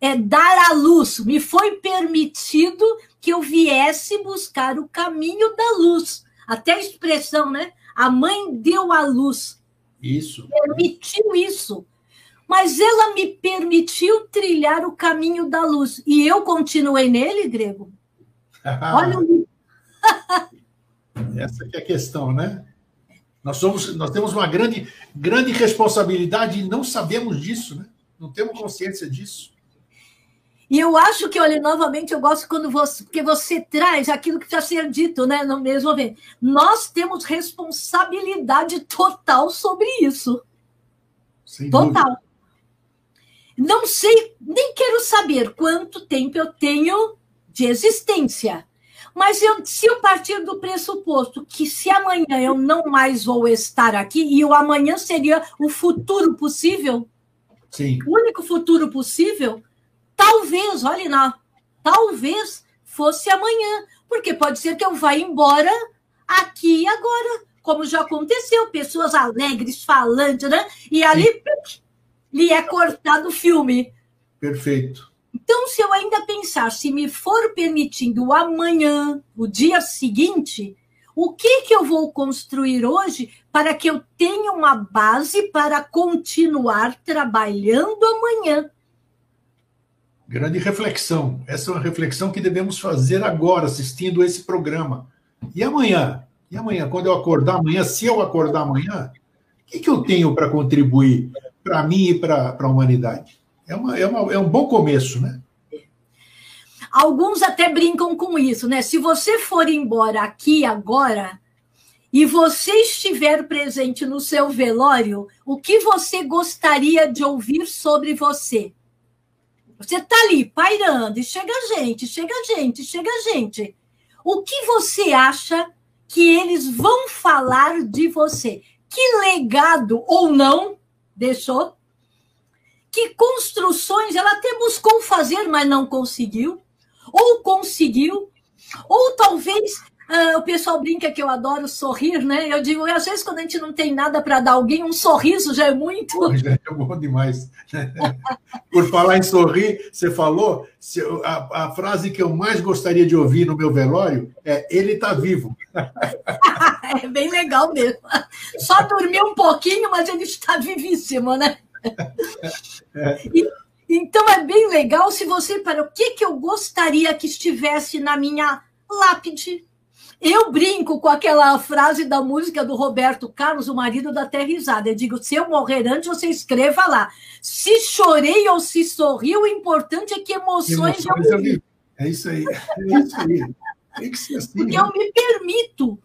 é, dar à luz. Me foi permitido que eu viesse buscar o caminho da luz. Até a expressão, né? A mãe deu à luz. Isso. Permitiu isso. Mas ela me permitiu trilhar o caminho da luz. E eu continuei nele, Grego. Olha Essa que é a questão, né? Nós, somos, nós temos uma grande, grande responsabilidade e não sabemos disso, né? Não temos consciência disso. E eu acho que, olha, novamente, eu gosto quando você, porque você traz aquilo que precisa ser dito, né? No mesmo momento. Nós temos responsabilidade total sobre isso. Sem total. Dúvida. Não sei, nem quero saber quanto tempo eu tenho de existência. Mas eu, se eu partir do pressuposto que se amanhã eu não mais vou estar aqui, e o amanhã seria o futuro possível, Sim. o único futuro possível, talvez, olhe lá, talvez fosse amanhã, porque pode ser que eu vá embora aqui e agora, como já aconteceu, pessoas alegres, falantes, né? E ali lhe é cortado o filme. Perfeito. Então, se eu ainda pensar, se me for permitindo amanhã, o dia seguinte, o que, que eu vou construir hoje para que eu tenha uma base para continuar trabalhando amanhã? Grande reflexão. Essa é uma reflexão que devemos fazer agora, assistindo esse programa. E amanhã? E amanhã, quando eu acordar amanhã, se eu acordar amanhã, o que, que eu tenho para contribuir para mim e para a humanidade? É, uma, é, uma, é um bom começo, né? Alguns até brincam com isso, né? Se você for embora aqui agora e você estiver presente no seu velório, o que você gostaria de ouvir sobre você? Você está ali pairando e chega gente, chega gente, chega gente. O que você acha que eles vão falar de você? Que legado ou não deixou? que construções ela até buscou fazer, mas não conseguiu, ou conseguiu, ou talvez uh, o pessoal brinca que eu adoro sorrir, né? Eu digo, às vezes, quando a gente não tem nada para dar alguém, um sorriso já é muito. Já é bom demais. Por falar em sorrir, você falou, a, a, frase que eu mais gostaria de ouvir no meu velório é: ele está vivo. é bem legal mesmo. Só dormiu um pouquinho, mas ele está vivíssimo, né? E, então é bem legal se você para o que, que eu gostaria que estivesse na minha lápide. Eu brinco com aquela frase da música do Roberto Carlos, o marido da Terra Risada. Eu digo: se eu morrer antes, você escreva lá. Se chorei ou se sorri, o importante é que emoções, emoções eu vivi. É isso aí. É isso aí. Tem que ser assim. Porque né? eu me permito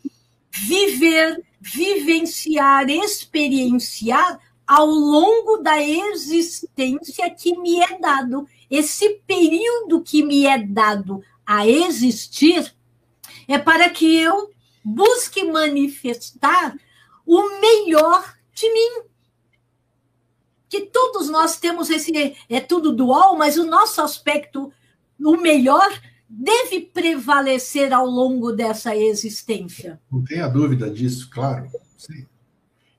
viver, vivenciar, experienciar ao longo da existência que me é dado. Esse período que me é dado a existir é para que eu busque manifestar o melhor de mim. Que todos nós temos esse. É tudo dual, mas o nosso aspecto, o melhor, deve prevalecer ao longo dessa existência. Não tenha dúvida disso, claro. Sim.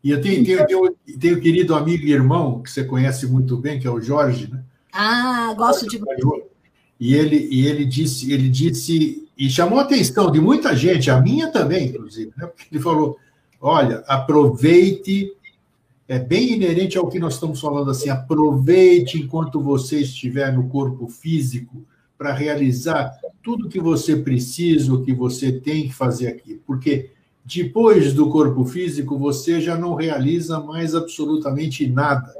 E eu tenho, tenho, tenho, tenho um querido amigo e irmão, que você conhece muito bem, que é o Jorge, né? Ah, gosto de. E ele, e ele disse, ele disse e chamou a atenção de muita gente, a minha também, inclusive, né? Porque ele falou: olha, aproveite, é bem inerente ao que nós estamos falando assim, aproveite enquanto você estiver no corpo físico para realizar tudo que você precisa, o que você tem que fazer aqui. Porque depois do corpo físico, você já não realiza mais absolutamente nada.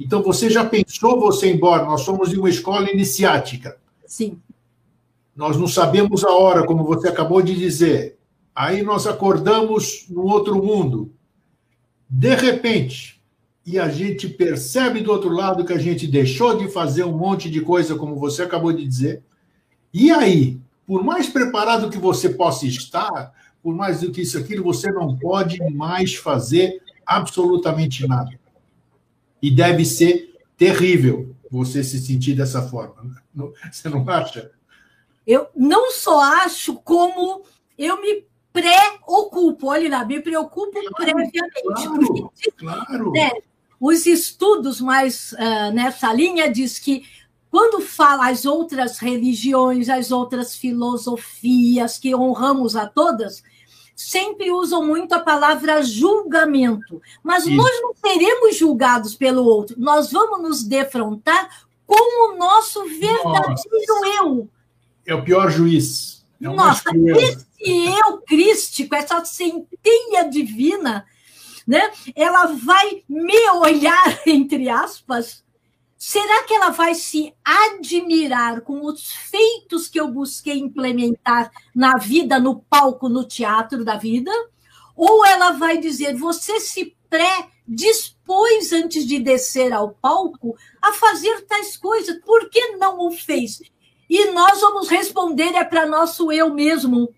Então, você já pensou você embora? Nós somos de uma escola iniciática. Sim. Nós não sabemos a hora, como você acabou de dizer. Aí nós acordamos no outro mundo. De repente, e a gente percebe do outro lado que a gente deixou de fazer um monte de coisa, como você acabou de dizer. E aí, por mais preparado que você possa estar, por mais do que isso aquilo, você não pode mais fazer absolutamente nada. E deve ser terrível você se sentir dessa forma. Né? Você não acha? Eu não só acho, como eu me preocupo. Olha lá, me preocupo claro, previamente. Claro, porque, claro. Né, os estudos mais uh, nessa linha diz que quando fala as outras religiões, as outras filosofias que honramos a todas, sempre usam muito a palavra julgamento. Mas Isso. nós não seremos julgados pelo outro, nós vamos nos defrontar com o nosso verdadeiro Nossa. eu é o pior juiz. É Nossa, esse eu crístico, essa centelha divina, né? Ela vai me olhar, entre aspas. Será que ela vai se admirar com os feitos que eu busquei implementar na vida, no palco, no teatro da vida? Ou ela vai dizer, você se pré-dispôs antes de descer ao palco a fazer tais coisas, por que não o fez? E nós vamos responder é para nosso eu mesmo.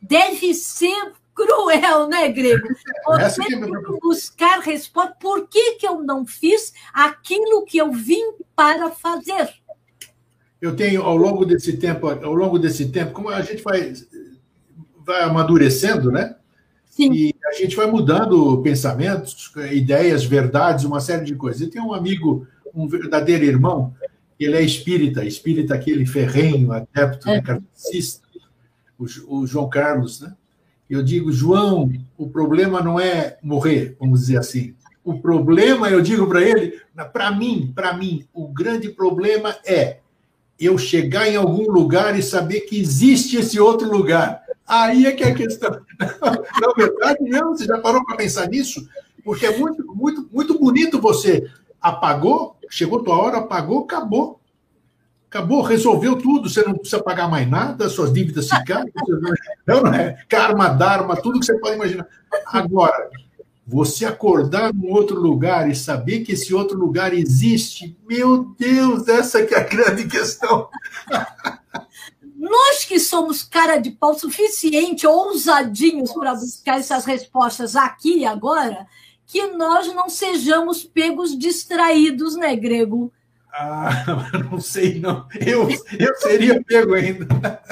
Deve ser cruel, né, Grego? Você tem que buscar resposta. Por que, que eu não fiz aquilo que eu vim para fazer? Eu tenho, ao longo desse tempo, ao longo desse tempo, como a gente vai, vai amadurecendo, né? Sim. E a gente vai mudando pensamentos, ideias, verdades, uma série de coisas. Eu tenho um amigo, um verdadeiro irmão, ele é espírita, espírita aquele ferrenho, adepto, né, é. o, o João Carlos, né? Eu digo, João, o problema não é morrer, vamos dizer assim. O problema, eu digo para ele, para mim, para mim, o grande problema é eu chegar em algum lugar e saber que existe esse outro lugar. Aí é que é a questão. Na verdade, mesmo, você já parou para pensar nisso? Porque é muito, muito, muito bonito você apagou, chegou tua hora, apagou, acabou. Acabou, resolveu tudo, você não precisa pagar mais nada, suas dívidas ficaram. não, não é? Karma, Dharma, tudo que você pode imaginar. Agora, você acordar num outro lugar e saber que esse outro lugar existe, meu Deus, essa que é a grande questão. Nós que somos cara de pau suficiente, ousadinhos para buscar essas respostas aqui e agora, que nós não sejamos pegos distraídos, né, Grego? Ah, não sei, não. Eu, eu seria pego ainda.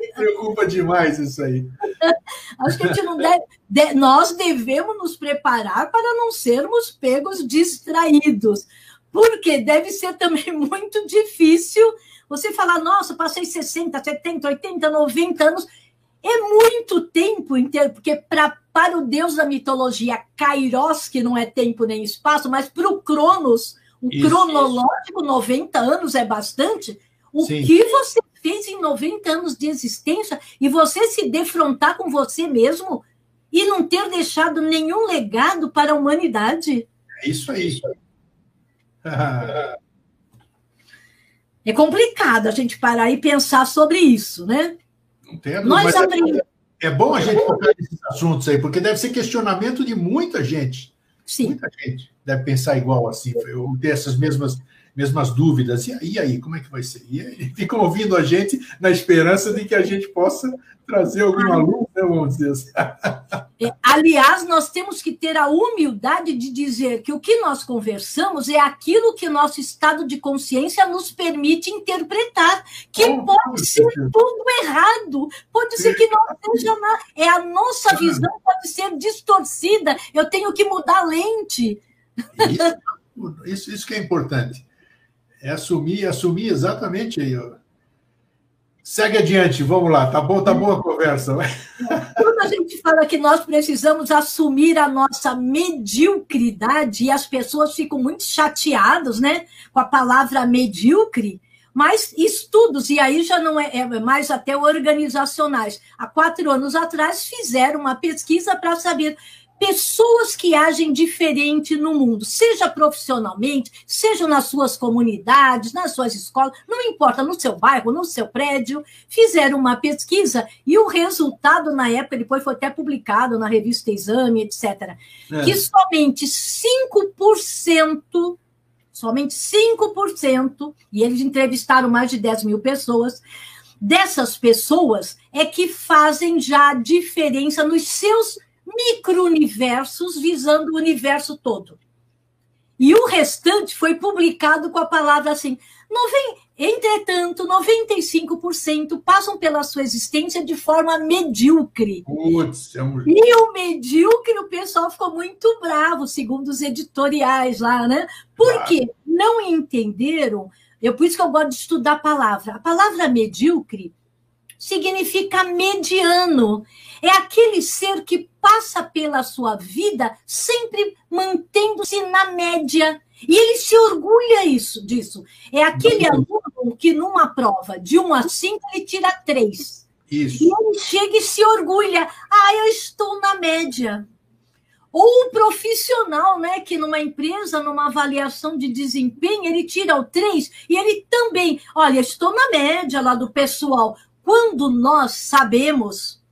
Me preocupa demais isso aí. Acho que a gente não deve. De, nós devemos nos preparar para não sermos pegos distraídos. Porque deve ser também muito difícil você falar, nossa, passei 60, 70, 80, 90 anos é muito tempo inteiro, porque pra, para o deus da mitologia Kairos, que não é tempo nem espaço, mas para o Cronos, o Isso. cronológico, 90 anos é bastante. O Sim. que você fez em 90 anos de existência e você se defrontar com você mesmo e não ter deixado nenhum legado para a humanidade. É isso aí. é complicado a gente parar e pensar sobre isso, né? Entendo, Nós aprendemos. É, é bom a gente tocar nesses assuntos aí, porque deve ser questionamento de muita gente. Sim. Muita gente deve pensar igual assim, eu ter essas mesmas mesmas dúvidas. E aí, aí, como é que vai ser? E aí, ficam ouvindo a gente na esperança de que a gente possa trazer alguma luz, né, vamos dizer assim. É, aliás, nós temos que ter a humildade de dizer que o que nós conversamos é aquilo que nosso estado de consciência nos permite interpretar, que oh, pode ser tudo errado, pode ser que não seja nada. É a nossa visão pode ser distorcida, eu tenho que mudar a lente. Isso, isso, isso que é importante. É assumir, assumir exatamente aí. Segue adiante, vamos lá. Tá bom, tá boa a conversa. Quando a gente fala que nós precisamos assumir a nossa mediocridade, e as pessoas ficam muito chateadas, né, com a palavra medíocre, mas estudos, e aí já não é, é mais até organizacionais. Há quatro anos atrás fizeram uma pesquisa para saber pessoas que agem diferente no mundo, seja profissionalmente, seja nas suas comunidades, nas suas escolas, não importa, no seu bairro, no seu prédio, fizeram uma pesquisa e o resultado, na época, depois foi até publicado na revista Exame, etc., é. que somente 5%, somente 5%, e eles entrevistaram mais de 10 mil pessoas, dessas pessoas é que fazem já diferença nos seus micro-universos visando o universo todo. E o restante foi publicado com a palavra assim: entretanto, 95% passam pela sua existência de forma medíocre. Putz, é um... E o medíocre, o pessoal ficou muito bravo, segundo os editoriais lá, né? Porque ah. não entenderam. Eu, por isso que eu gosto de estudar a palavra. A palavra medíocre significa mediano. É aquele ser que passa pela sua vida sempre mantendo-se na média. E ele se orgulha isso, disso. É aquele aluno que, numa prova de 1 a 5, ele tira 3. Isso. E ele chega e se orgulha. Ah, eu estou na média. Ou o profissional, né, que numa empresa, numa avaliação de desempenho, ele tira o 3 e ele também, olha, estou na média lá do pessoal. Quando nós sabemos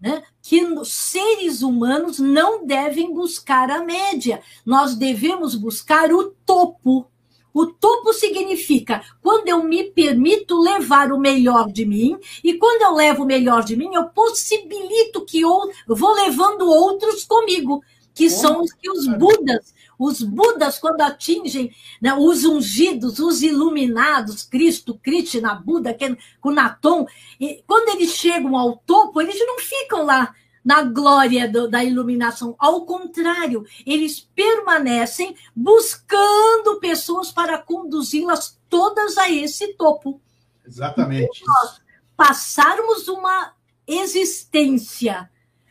né, que seres humanos não devem buscar a média, nós devemos buscar o topo. O topo significa quando eu me permito levar o melhor de mim, e quando eu levo o melhor de mim, eu possibilito que eu vou levando outros comigo, que são os que os Budas os Budas, quando atingem né, os ungidos, os iluminados, Cristo, Krishna, Buda, Kunaton, e quando eles chegam ao topo, eles não ficam lá na glória do, da iluminação. Ao contrário, eles permanecem buscando pessoas para conduzi-las todas a esse topo. Exatamente. Então, nós passarmos uma existência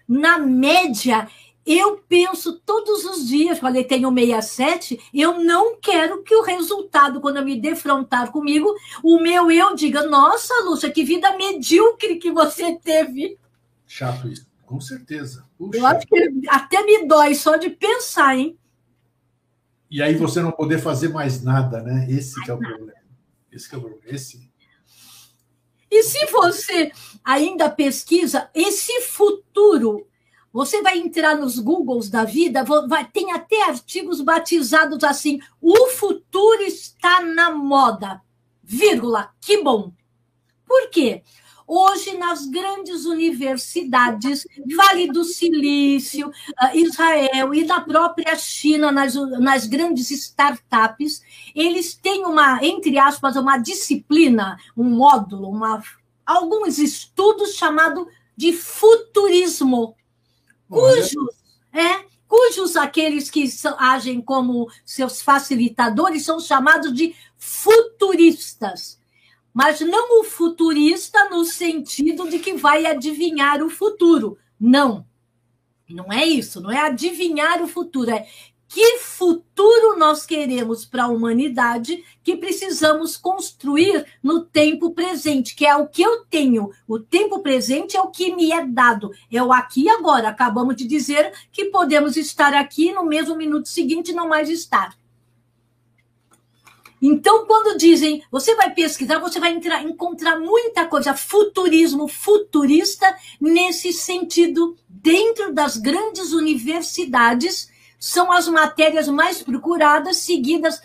na média eu penso todos os dias, eu tenho 67, eu não quero que o resultado, quando eu me defrontar comigo, o meu eu diga: Nossa, Lúcia, que vida medíocre que você teve. Chato isso, com certeza. Puxa. Eu acho que até me dói só de pensar, hein? E aí você não poder fazer mais nada, né? Esse é o problema. Esse é o problema. Esse. E se você ainda pesquisa esse futuro você vai entrar nos Googles da vida, vai, tem até artigos batizados assim: o futuro está na moda. Vírgula, que bom. Por quê? Hoje, nas grandes universidades, Vale do Silício, ah, Israel e na própria China, nas, nas grandes startups, eles têm uma, entre aspas, uma disciplina, um módulo, uma, alguns estudos chamado de futurismo cujos, é, cujos aqueles que agem como seus facilitadores são chamados de futuristas. Mas não o futurista no sentido de que vai adivinhar o futuro. Não. Não é isso, não é adivinhar o futuro, é que futuro nós queremos para a humanidade que precisamos construir no tempo presente, que é o que eu tenho. O tempo presente é o que me é dado, é o aqui e agora. Acabamos de dizer que podemos estar aqui no mesmo minuto seguinte não mais estar. Então, quando dizem, você vai pesquisar, você vai entrar, encontrar muita coisa, futurismo futurista, nesse sentido, dentro das grandes universidades, são as matérias mais procuradas, seguidas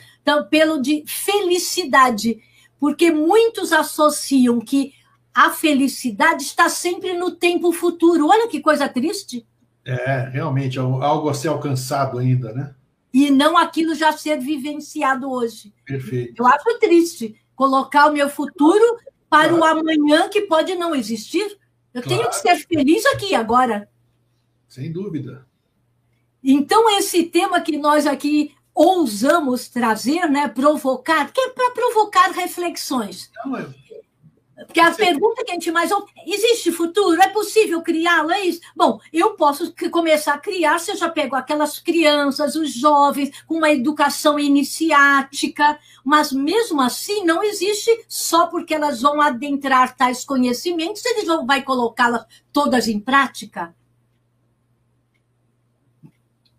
pelo de felicidade, porque muitos associam que a felicidade está sempre no tempo futuro. Olha que coisa triste. É, realmente, é algo a ser alcançado ainda, né? e não aquilo já ser vivenciado hoje. Perfeito. Eu acho triste colocar o meu futuro para claro. o amanhã que pode não existir. Eu claro. tenho que ser feliz aqui agora. Sem dúvida. Então, esse tema que nós aqui ousamos trazer, né, provocar, que é para provocar reflexões. Não, eu porque a pergunta que a gente mais ouve, existe futuro? É possível criá-lo? É isso? Bom, eu posso começar a criar se eu já pego aquelas crianças, os jovens, com uma educação iniciática, mas mesmo assim não existe só porque elas vão adentrar tais conhecimentos, eles vão vai colocá-las todas em prática.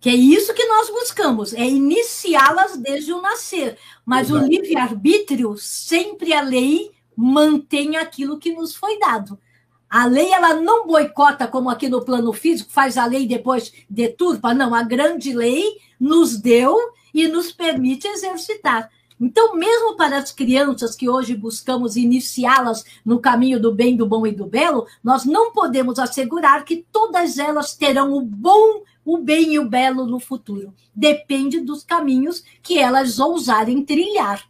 Que é isso que nós buscamos, é iniciá-las desde o nascer. Mas Exato. o livre-arbítrio, sempre a lei mantém aquilo que nos foi dado. A lei ela não boicota como aqui no plano físico, faz a lei e depois deturpa. Não, a grande lei nos deu e nos permite exercitar. Então, mesmo para as crianças que hoje buscamos iniciá-las no caminho do bem, do bom e do belo, nós não podemos assegurar que todas elas terão o bom, o bem e o belo no futuro. Depende dos caminhos que elas ousarem trilhar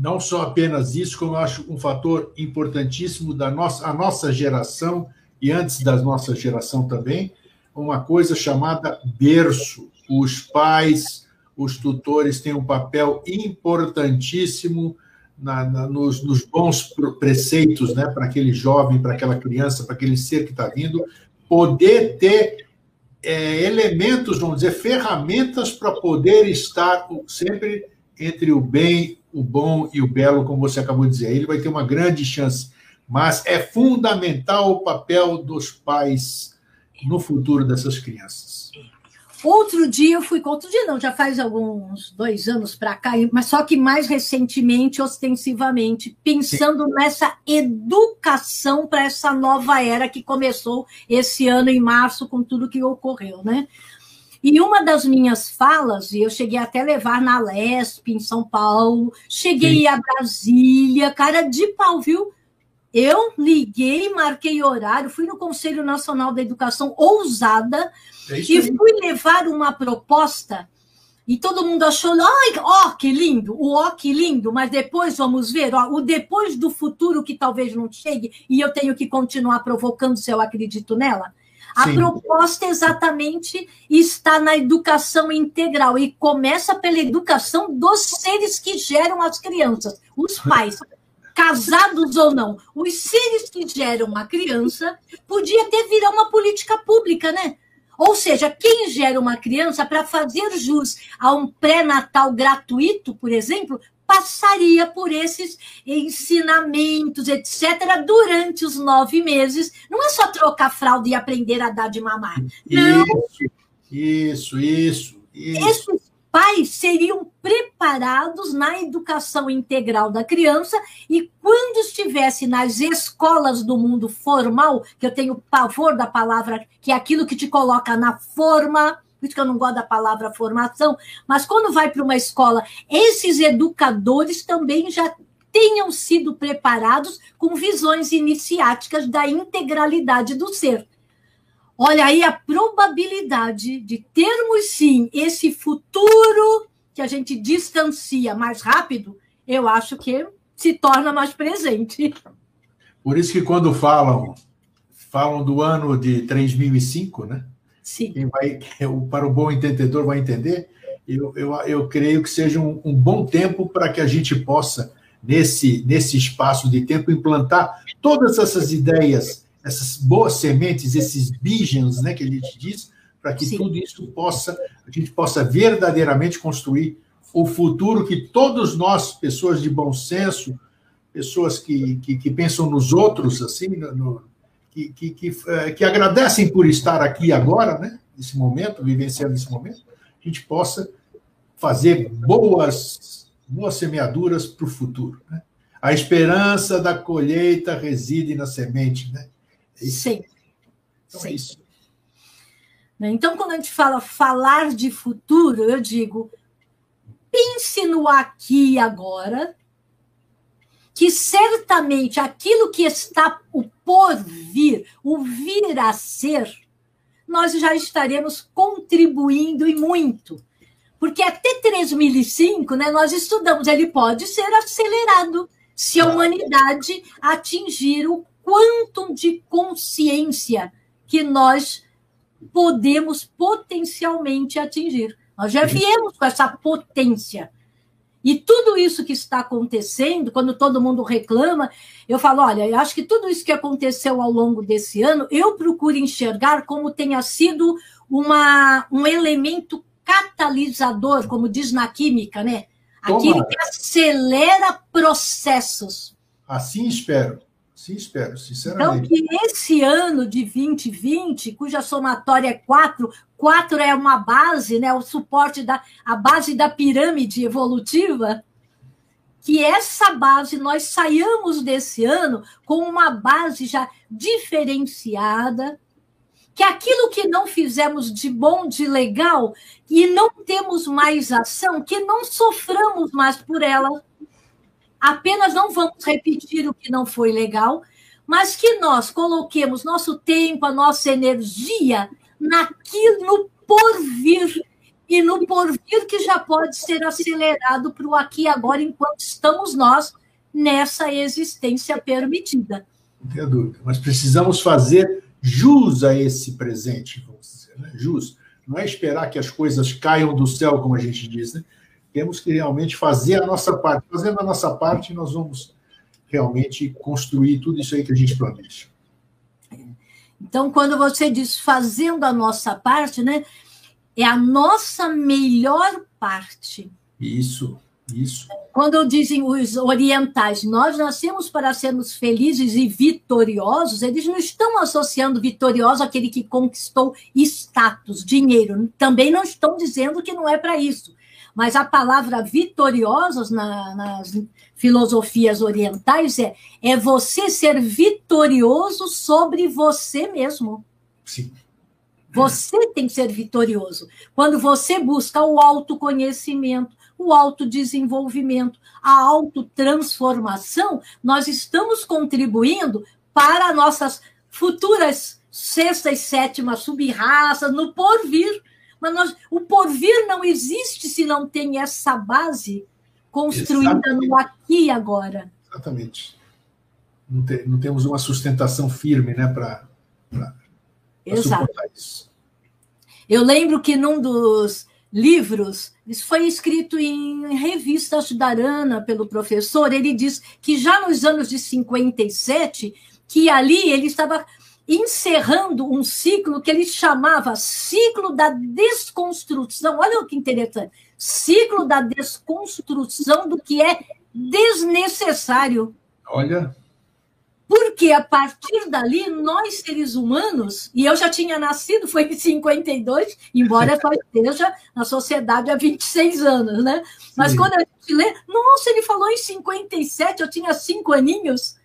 não só apenas isso, como eu acho um fator importantíssimo da nossa, a nossa geração e antes da nossa geração também, uma coisa chamada berço. Os pais, os tutores têm um papel importantíssimo na, na, nos, nos, bons preceitos né, para aquele jovem, para aquela criança, para aquele ser que está vindo, poder ter é, elementos, vamos dizer, ferramentas para poder estar sempre entre o bem o bom e o belo, como você acabou de dizer. Ele vai ter uma grande chance, mas é fundamental o papel dos pais no futuro dessas crianças. Outro dia eu fui, outro dia não, já faz alguns dois anos para cá, mas só que mais recentemente, ostensivamente, pensando Sim. nessa educação para essa nova era que começou esse ano em março com tudo que ocorreu, né? E uma das minhas falas, e eu cheguei até a levar na Lesp, em São Paulo, cheguei Sim. a Brasília, cara de pau, viu? Eu liguei, marquei horário, fui no Conselho Nacional da Educação ousada é e fui levar uma proposta. E todo mundo achou, ai, ó, que lindo, o ó, que lindo, mas depois vamos ver, ó, o depois do futuro que talvez não chegue e eu tenho que continuar provocando se eu acredito nela. A Sim. proposta exatamente está na educação integral e começa pela educação dos seres que geram as crianças, os pais. casados ou não, os seres que geram a criança podia ter virar uma política pública, né? Ou seja, quem gera uma criança para fazer jus a um pré-natal gratuito, por exemplo, passaria por esses ensinamentos, etc., durante os nove meses. Não é só trocar fralda e aprender a dar de mamar. Não. Isso, isso, isso. Esses pais seriam preparados na educação integral da criança e quando estivesse nas escolas do mundo formal, que eu tenho pavor da palavra, que é aquilo que te coloca na forma, por isso que eu não gosto da palavra formação, mas quando vai para uma escola, esses educadores também já tenham sido preparados com visões iniciáticas da integralidade do ser. Olha aí a probabilidade de termos sim esse futuro que a gente distancia mais rápido, eu acho que se torna mais presente. Por isso que quando falam falam do ano de 3005, né? Sim. Quem vai, para o bom entendedor vai entender. Eu, eu, eu creio que seja um, um bom tempo para que a gente possa, nesse, nesse espaço de tempo, implantar todas essas ideias, essas boas sementes, esses bigens, né, que a gente diz, para que Sim. tudo isso possa, a gente possa verdadeiramente construir o futuro que todos nós, pessoas de bom senso, pessoas que, que, que pensam nos outros, assim, no, que, que, que, é, que, agradecem por estar aqui agora, né, nesse momento, vivenciando esse momento, a gente possa fazer boas, boas semeaduras para o futuro. Né? A esperança da colheita reside na semente. Né? Sim. Então. É isso. Né? Então, quando a gente fala falar de futuro, eu digo, pense no aqui e agora, que certamente aquilo que está o por vir, o vir a ser, nós já estaremos contribuindo e muito. Porque até 3005, né, nós estudamos, ele pode ser acelerado se a humanidade atingir o quantum de consciência que nós podemos potencialmente atingir. Nós já viemos com essa potência. E tudo isso que está acontecendo, quando todo mundo reclama, eu falo: olha, eu acho que tudo isso que aconteceu ao longo desse ano, eu procuro enxergar como tenha sido uma, um elemento catalisador, como diz na química, né? Aquilo que acelera processos. Assim espero. Sim, espero, sinceramente. Então, que esse ano de 2020, cuja somatória é 4, 4 é uma base, né, o suporte da a base da pirâmide evolutiva, que essa base nós saiamos desse ano com uma base já diferenciada, que aquilo que não fizemos de bom, de legal, e não temos mais ação, que não soframos mais por ela, apenas não vamos repetir o que não foi legal, mas que nós coloquemos nosso tempo, a nossa energia naquilo, no porvir, e no porvir que já pode ser acelerado para o aqui e agora, enquanto estamos nós nessa existência permitida. Não tenho dúvida, mas precisamos fazer jus a esse presente, vamos dizer, né? jus. Não é esperar que as coisas caiam do céu, como a gente diz, né? Temos que realmente fazer a nossa parte. Fazendo a nossa parte, nós vamos realmente construir tudo isso aí que a gente planeja. Então, quando você diz fazendo a nossa parte, né, é a nossa melhor parte. Isso, isso. Quando dizem os orientais, nós nascemos para sermos felizes e vitoriosos, eles não estão associando vitorioso àquele que conquistou status, dinheiro. Também não estão dizendo que não é para isso. Mas a palavra vitoriosos na, nas filosofias orientais é, é você ser vitorioso sobre você mesmo. Sim. Você tem que ser vitorioso. Quando você busca o autoconhecimento, o autodesenvolvimento, a autotransformação, nós estamos contribuindo para nossas futuras sexta e sétima sub-raças no porvir. Mas nós, o porvir não existe se não tem essa base construída Exatamente. no aqui e agora. Exatamente. Não, te, não temos uma sustentação firme né, para suportar isso. Eu lembro que num dos livros, isso foi escrito em revista Ajudarana pelo professor, ele diz que já nos anos de 57, que ali ele estava encerrando um ciclo que ele chamava ciclo da desconstrução. Olha que interessante. Ciclo da desconstrução do que é desnecessário. Olha. Porque a partir dali, nós seres humanos, e eu já tinha nascido, foi em 52, embora só esteja na sociedade há 26 anos, né? Mas Sim. quando a gente lê, nossa, ele falou em 57, eu tinha cinco aninhos.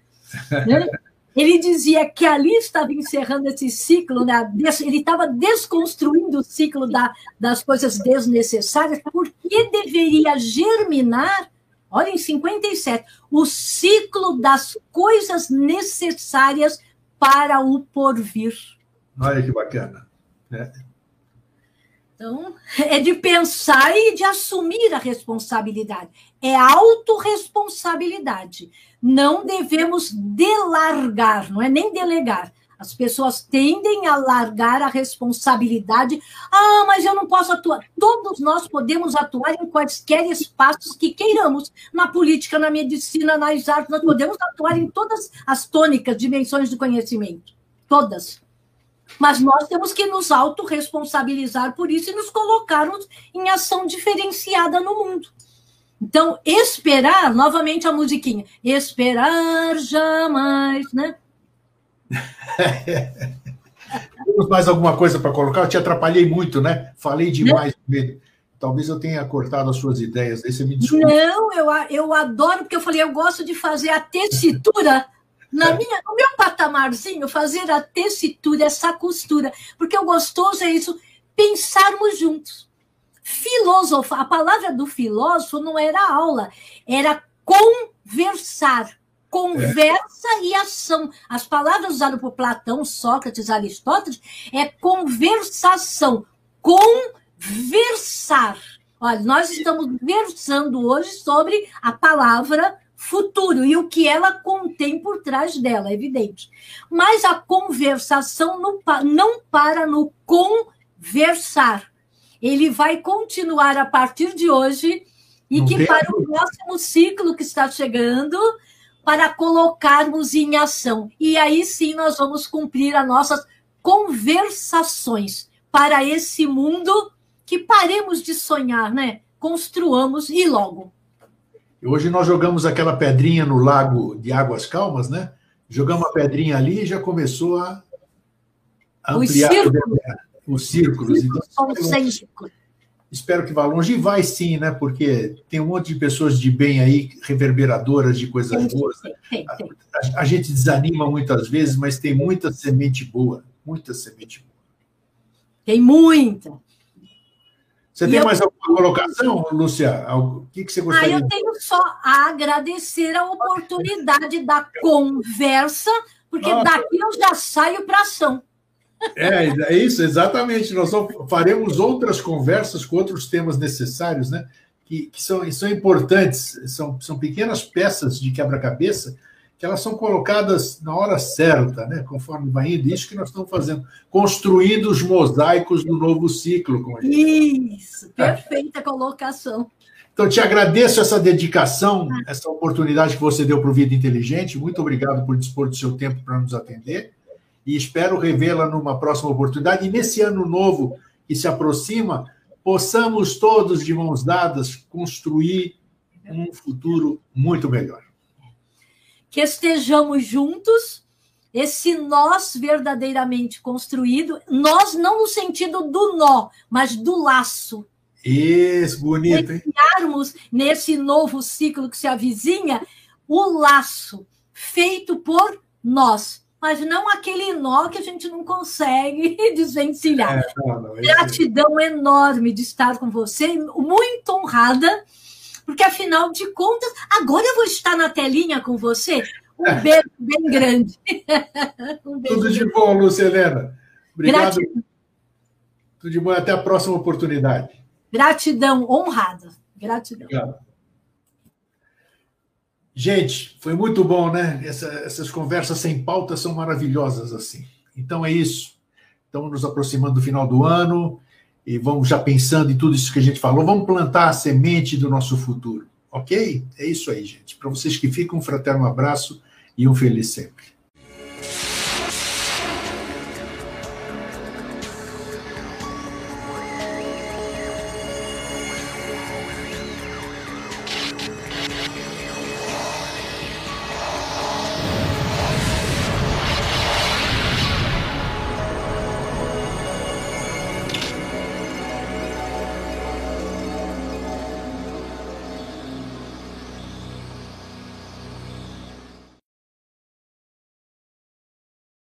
Né? Ele dizia que ali estava encerrando esse ciclo, né? ele estava desconstruindo o ciclo da, das coisas desnecessárias, porque deveria germinar, olha, em 57, o ciclo das coisas necessárias para o porvir. Olha que bacana. Né? Então, é de pensar e de assumir a responsabilidade. É autorresponsabilidade. Não devemos delargar, não é nem delegar. As pessoas tendem a largar a responsabilidade. Ah, mas eu não posso atuar. Todos nós podemos atuar em quaisquer espaços que queiramos. Na política, na medicina, nas artes, nós podemos atuar em todas as tônicas, dimensões do conhecimento. Todas. Mas nós temos que nos autorresponsabilizar por isso e nos colocarmos em ação diferenciada no mundo. Então, esperar, novamente a musiquinha, esperar jamais, né? Temos mais alguma coisa para colocar? Eu te atrapalhei muito, né? Falei demais. Não. Talvez eu tenha cortado as suas ideias. Aí você me desculpa. Não, eu, eu adoro, porque eu falei, eu gosto de fazer a tessitura na é. minha, no meu patamarzinho, fazer a tessitura, essa costura. Porque o gostoso é isso, pensarmos juntos. Filosofar, a palavra do filósofo não era aula, era conversar. Conversa é. e ação. As palavras usadas por Platão, Sócrates, Aristóteles é conversação. Conversação versar. Olha, nós estamos versando hoje sobre a palavra futuro e o que ela contém por trás dela, é evidente. Mas a conversação não para no conversar. Ele vai continuar a partir de hoje e não que para o próximo ciclo que está chegando, para colocarmos em ação. E aí sim nós vamos cumprir as nossas conversações para esse mundo que paremos de sonhar, né? Construamos e logo. Hoje nós jogamos aquela pedrinha no lago de águas calmas, né? Jogamos a pedrinha ali e já começou a ampliar os círculos. Os círculos. Então, espero que vá longe. E vai sim, né? Porque tem um monte de pessoas de bem aí, reverberadoras de coisas tem, boas. Né? Tem, tem, a, a, gente desanima muitas vezes, mas tem muita semente boa. Muita semente boa. Tem muita. Você e tem eu... mais alguma colocação, Lúcia? O que, que você gostaria? Ah, eu tenho só a agradecer a oportunidade da conversa, porque Nossa. daqui eu já saio para ação. É, é isso, exatamente. Nós faremos outras conversas com outros temas necessários, né? Que, que são, são importantes, são, são pequenas peças de quebra-cabeça que elas são colocadas na hora certa, né? conforme vai indo. Isso que nós estamos fazendo, construindo os mosaicos do novo ciclo. Como Isso, perfeita colocação. Então, te agradeço essa dedicação, essa oportunidade que você deu para o Vida Inteligente. Muito obrigado por dispor do seu tempo para nos atender. E espero revê-la numa próxima oportunidade. E nesse ano novo que se aproxima, possamos todos, de mãos dadas, construir um futuro muito melhor que estejamos juntos, esse nós verdadeiramente construído, nós não no sentido do nó, mas do laço. Isso, bonito, hein? Criarmos nesse novo ciclo que se avizinha o laço feito por nós, mas não aquele nó que a gente não consegue desvencilhar. É, não, não, Gratidão enorme de estar com você, muito honrada porque afinal de contas, agora eu vou estar na telinha com você. Um é. beijo bem grande. um beijo Tudo de bom, Lúcia Helena. Obrigado. Gratidão. Tudo de bom até a próxima oportunidade. Gratidão, honrada. Gratidão. Obrigado. Gente, foi muito bom, né? Essa, essas conversas sem pauta são maravilhosas assim. Então é isso. Estamos nos aproximando do final do ano e vamos já pensando em tudo isso que a gente falou, vamos plantar a semente do nosso futuro, ok? É isso aí, gente. Para vocês que ficam, um fraterno abraço e um feliz sempre.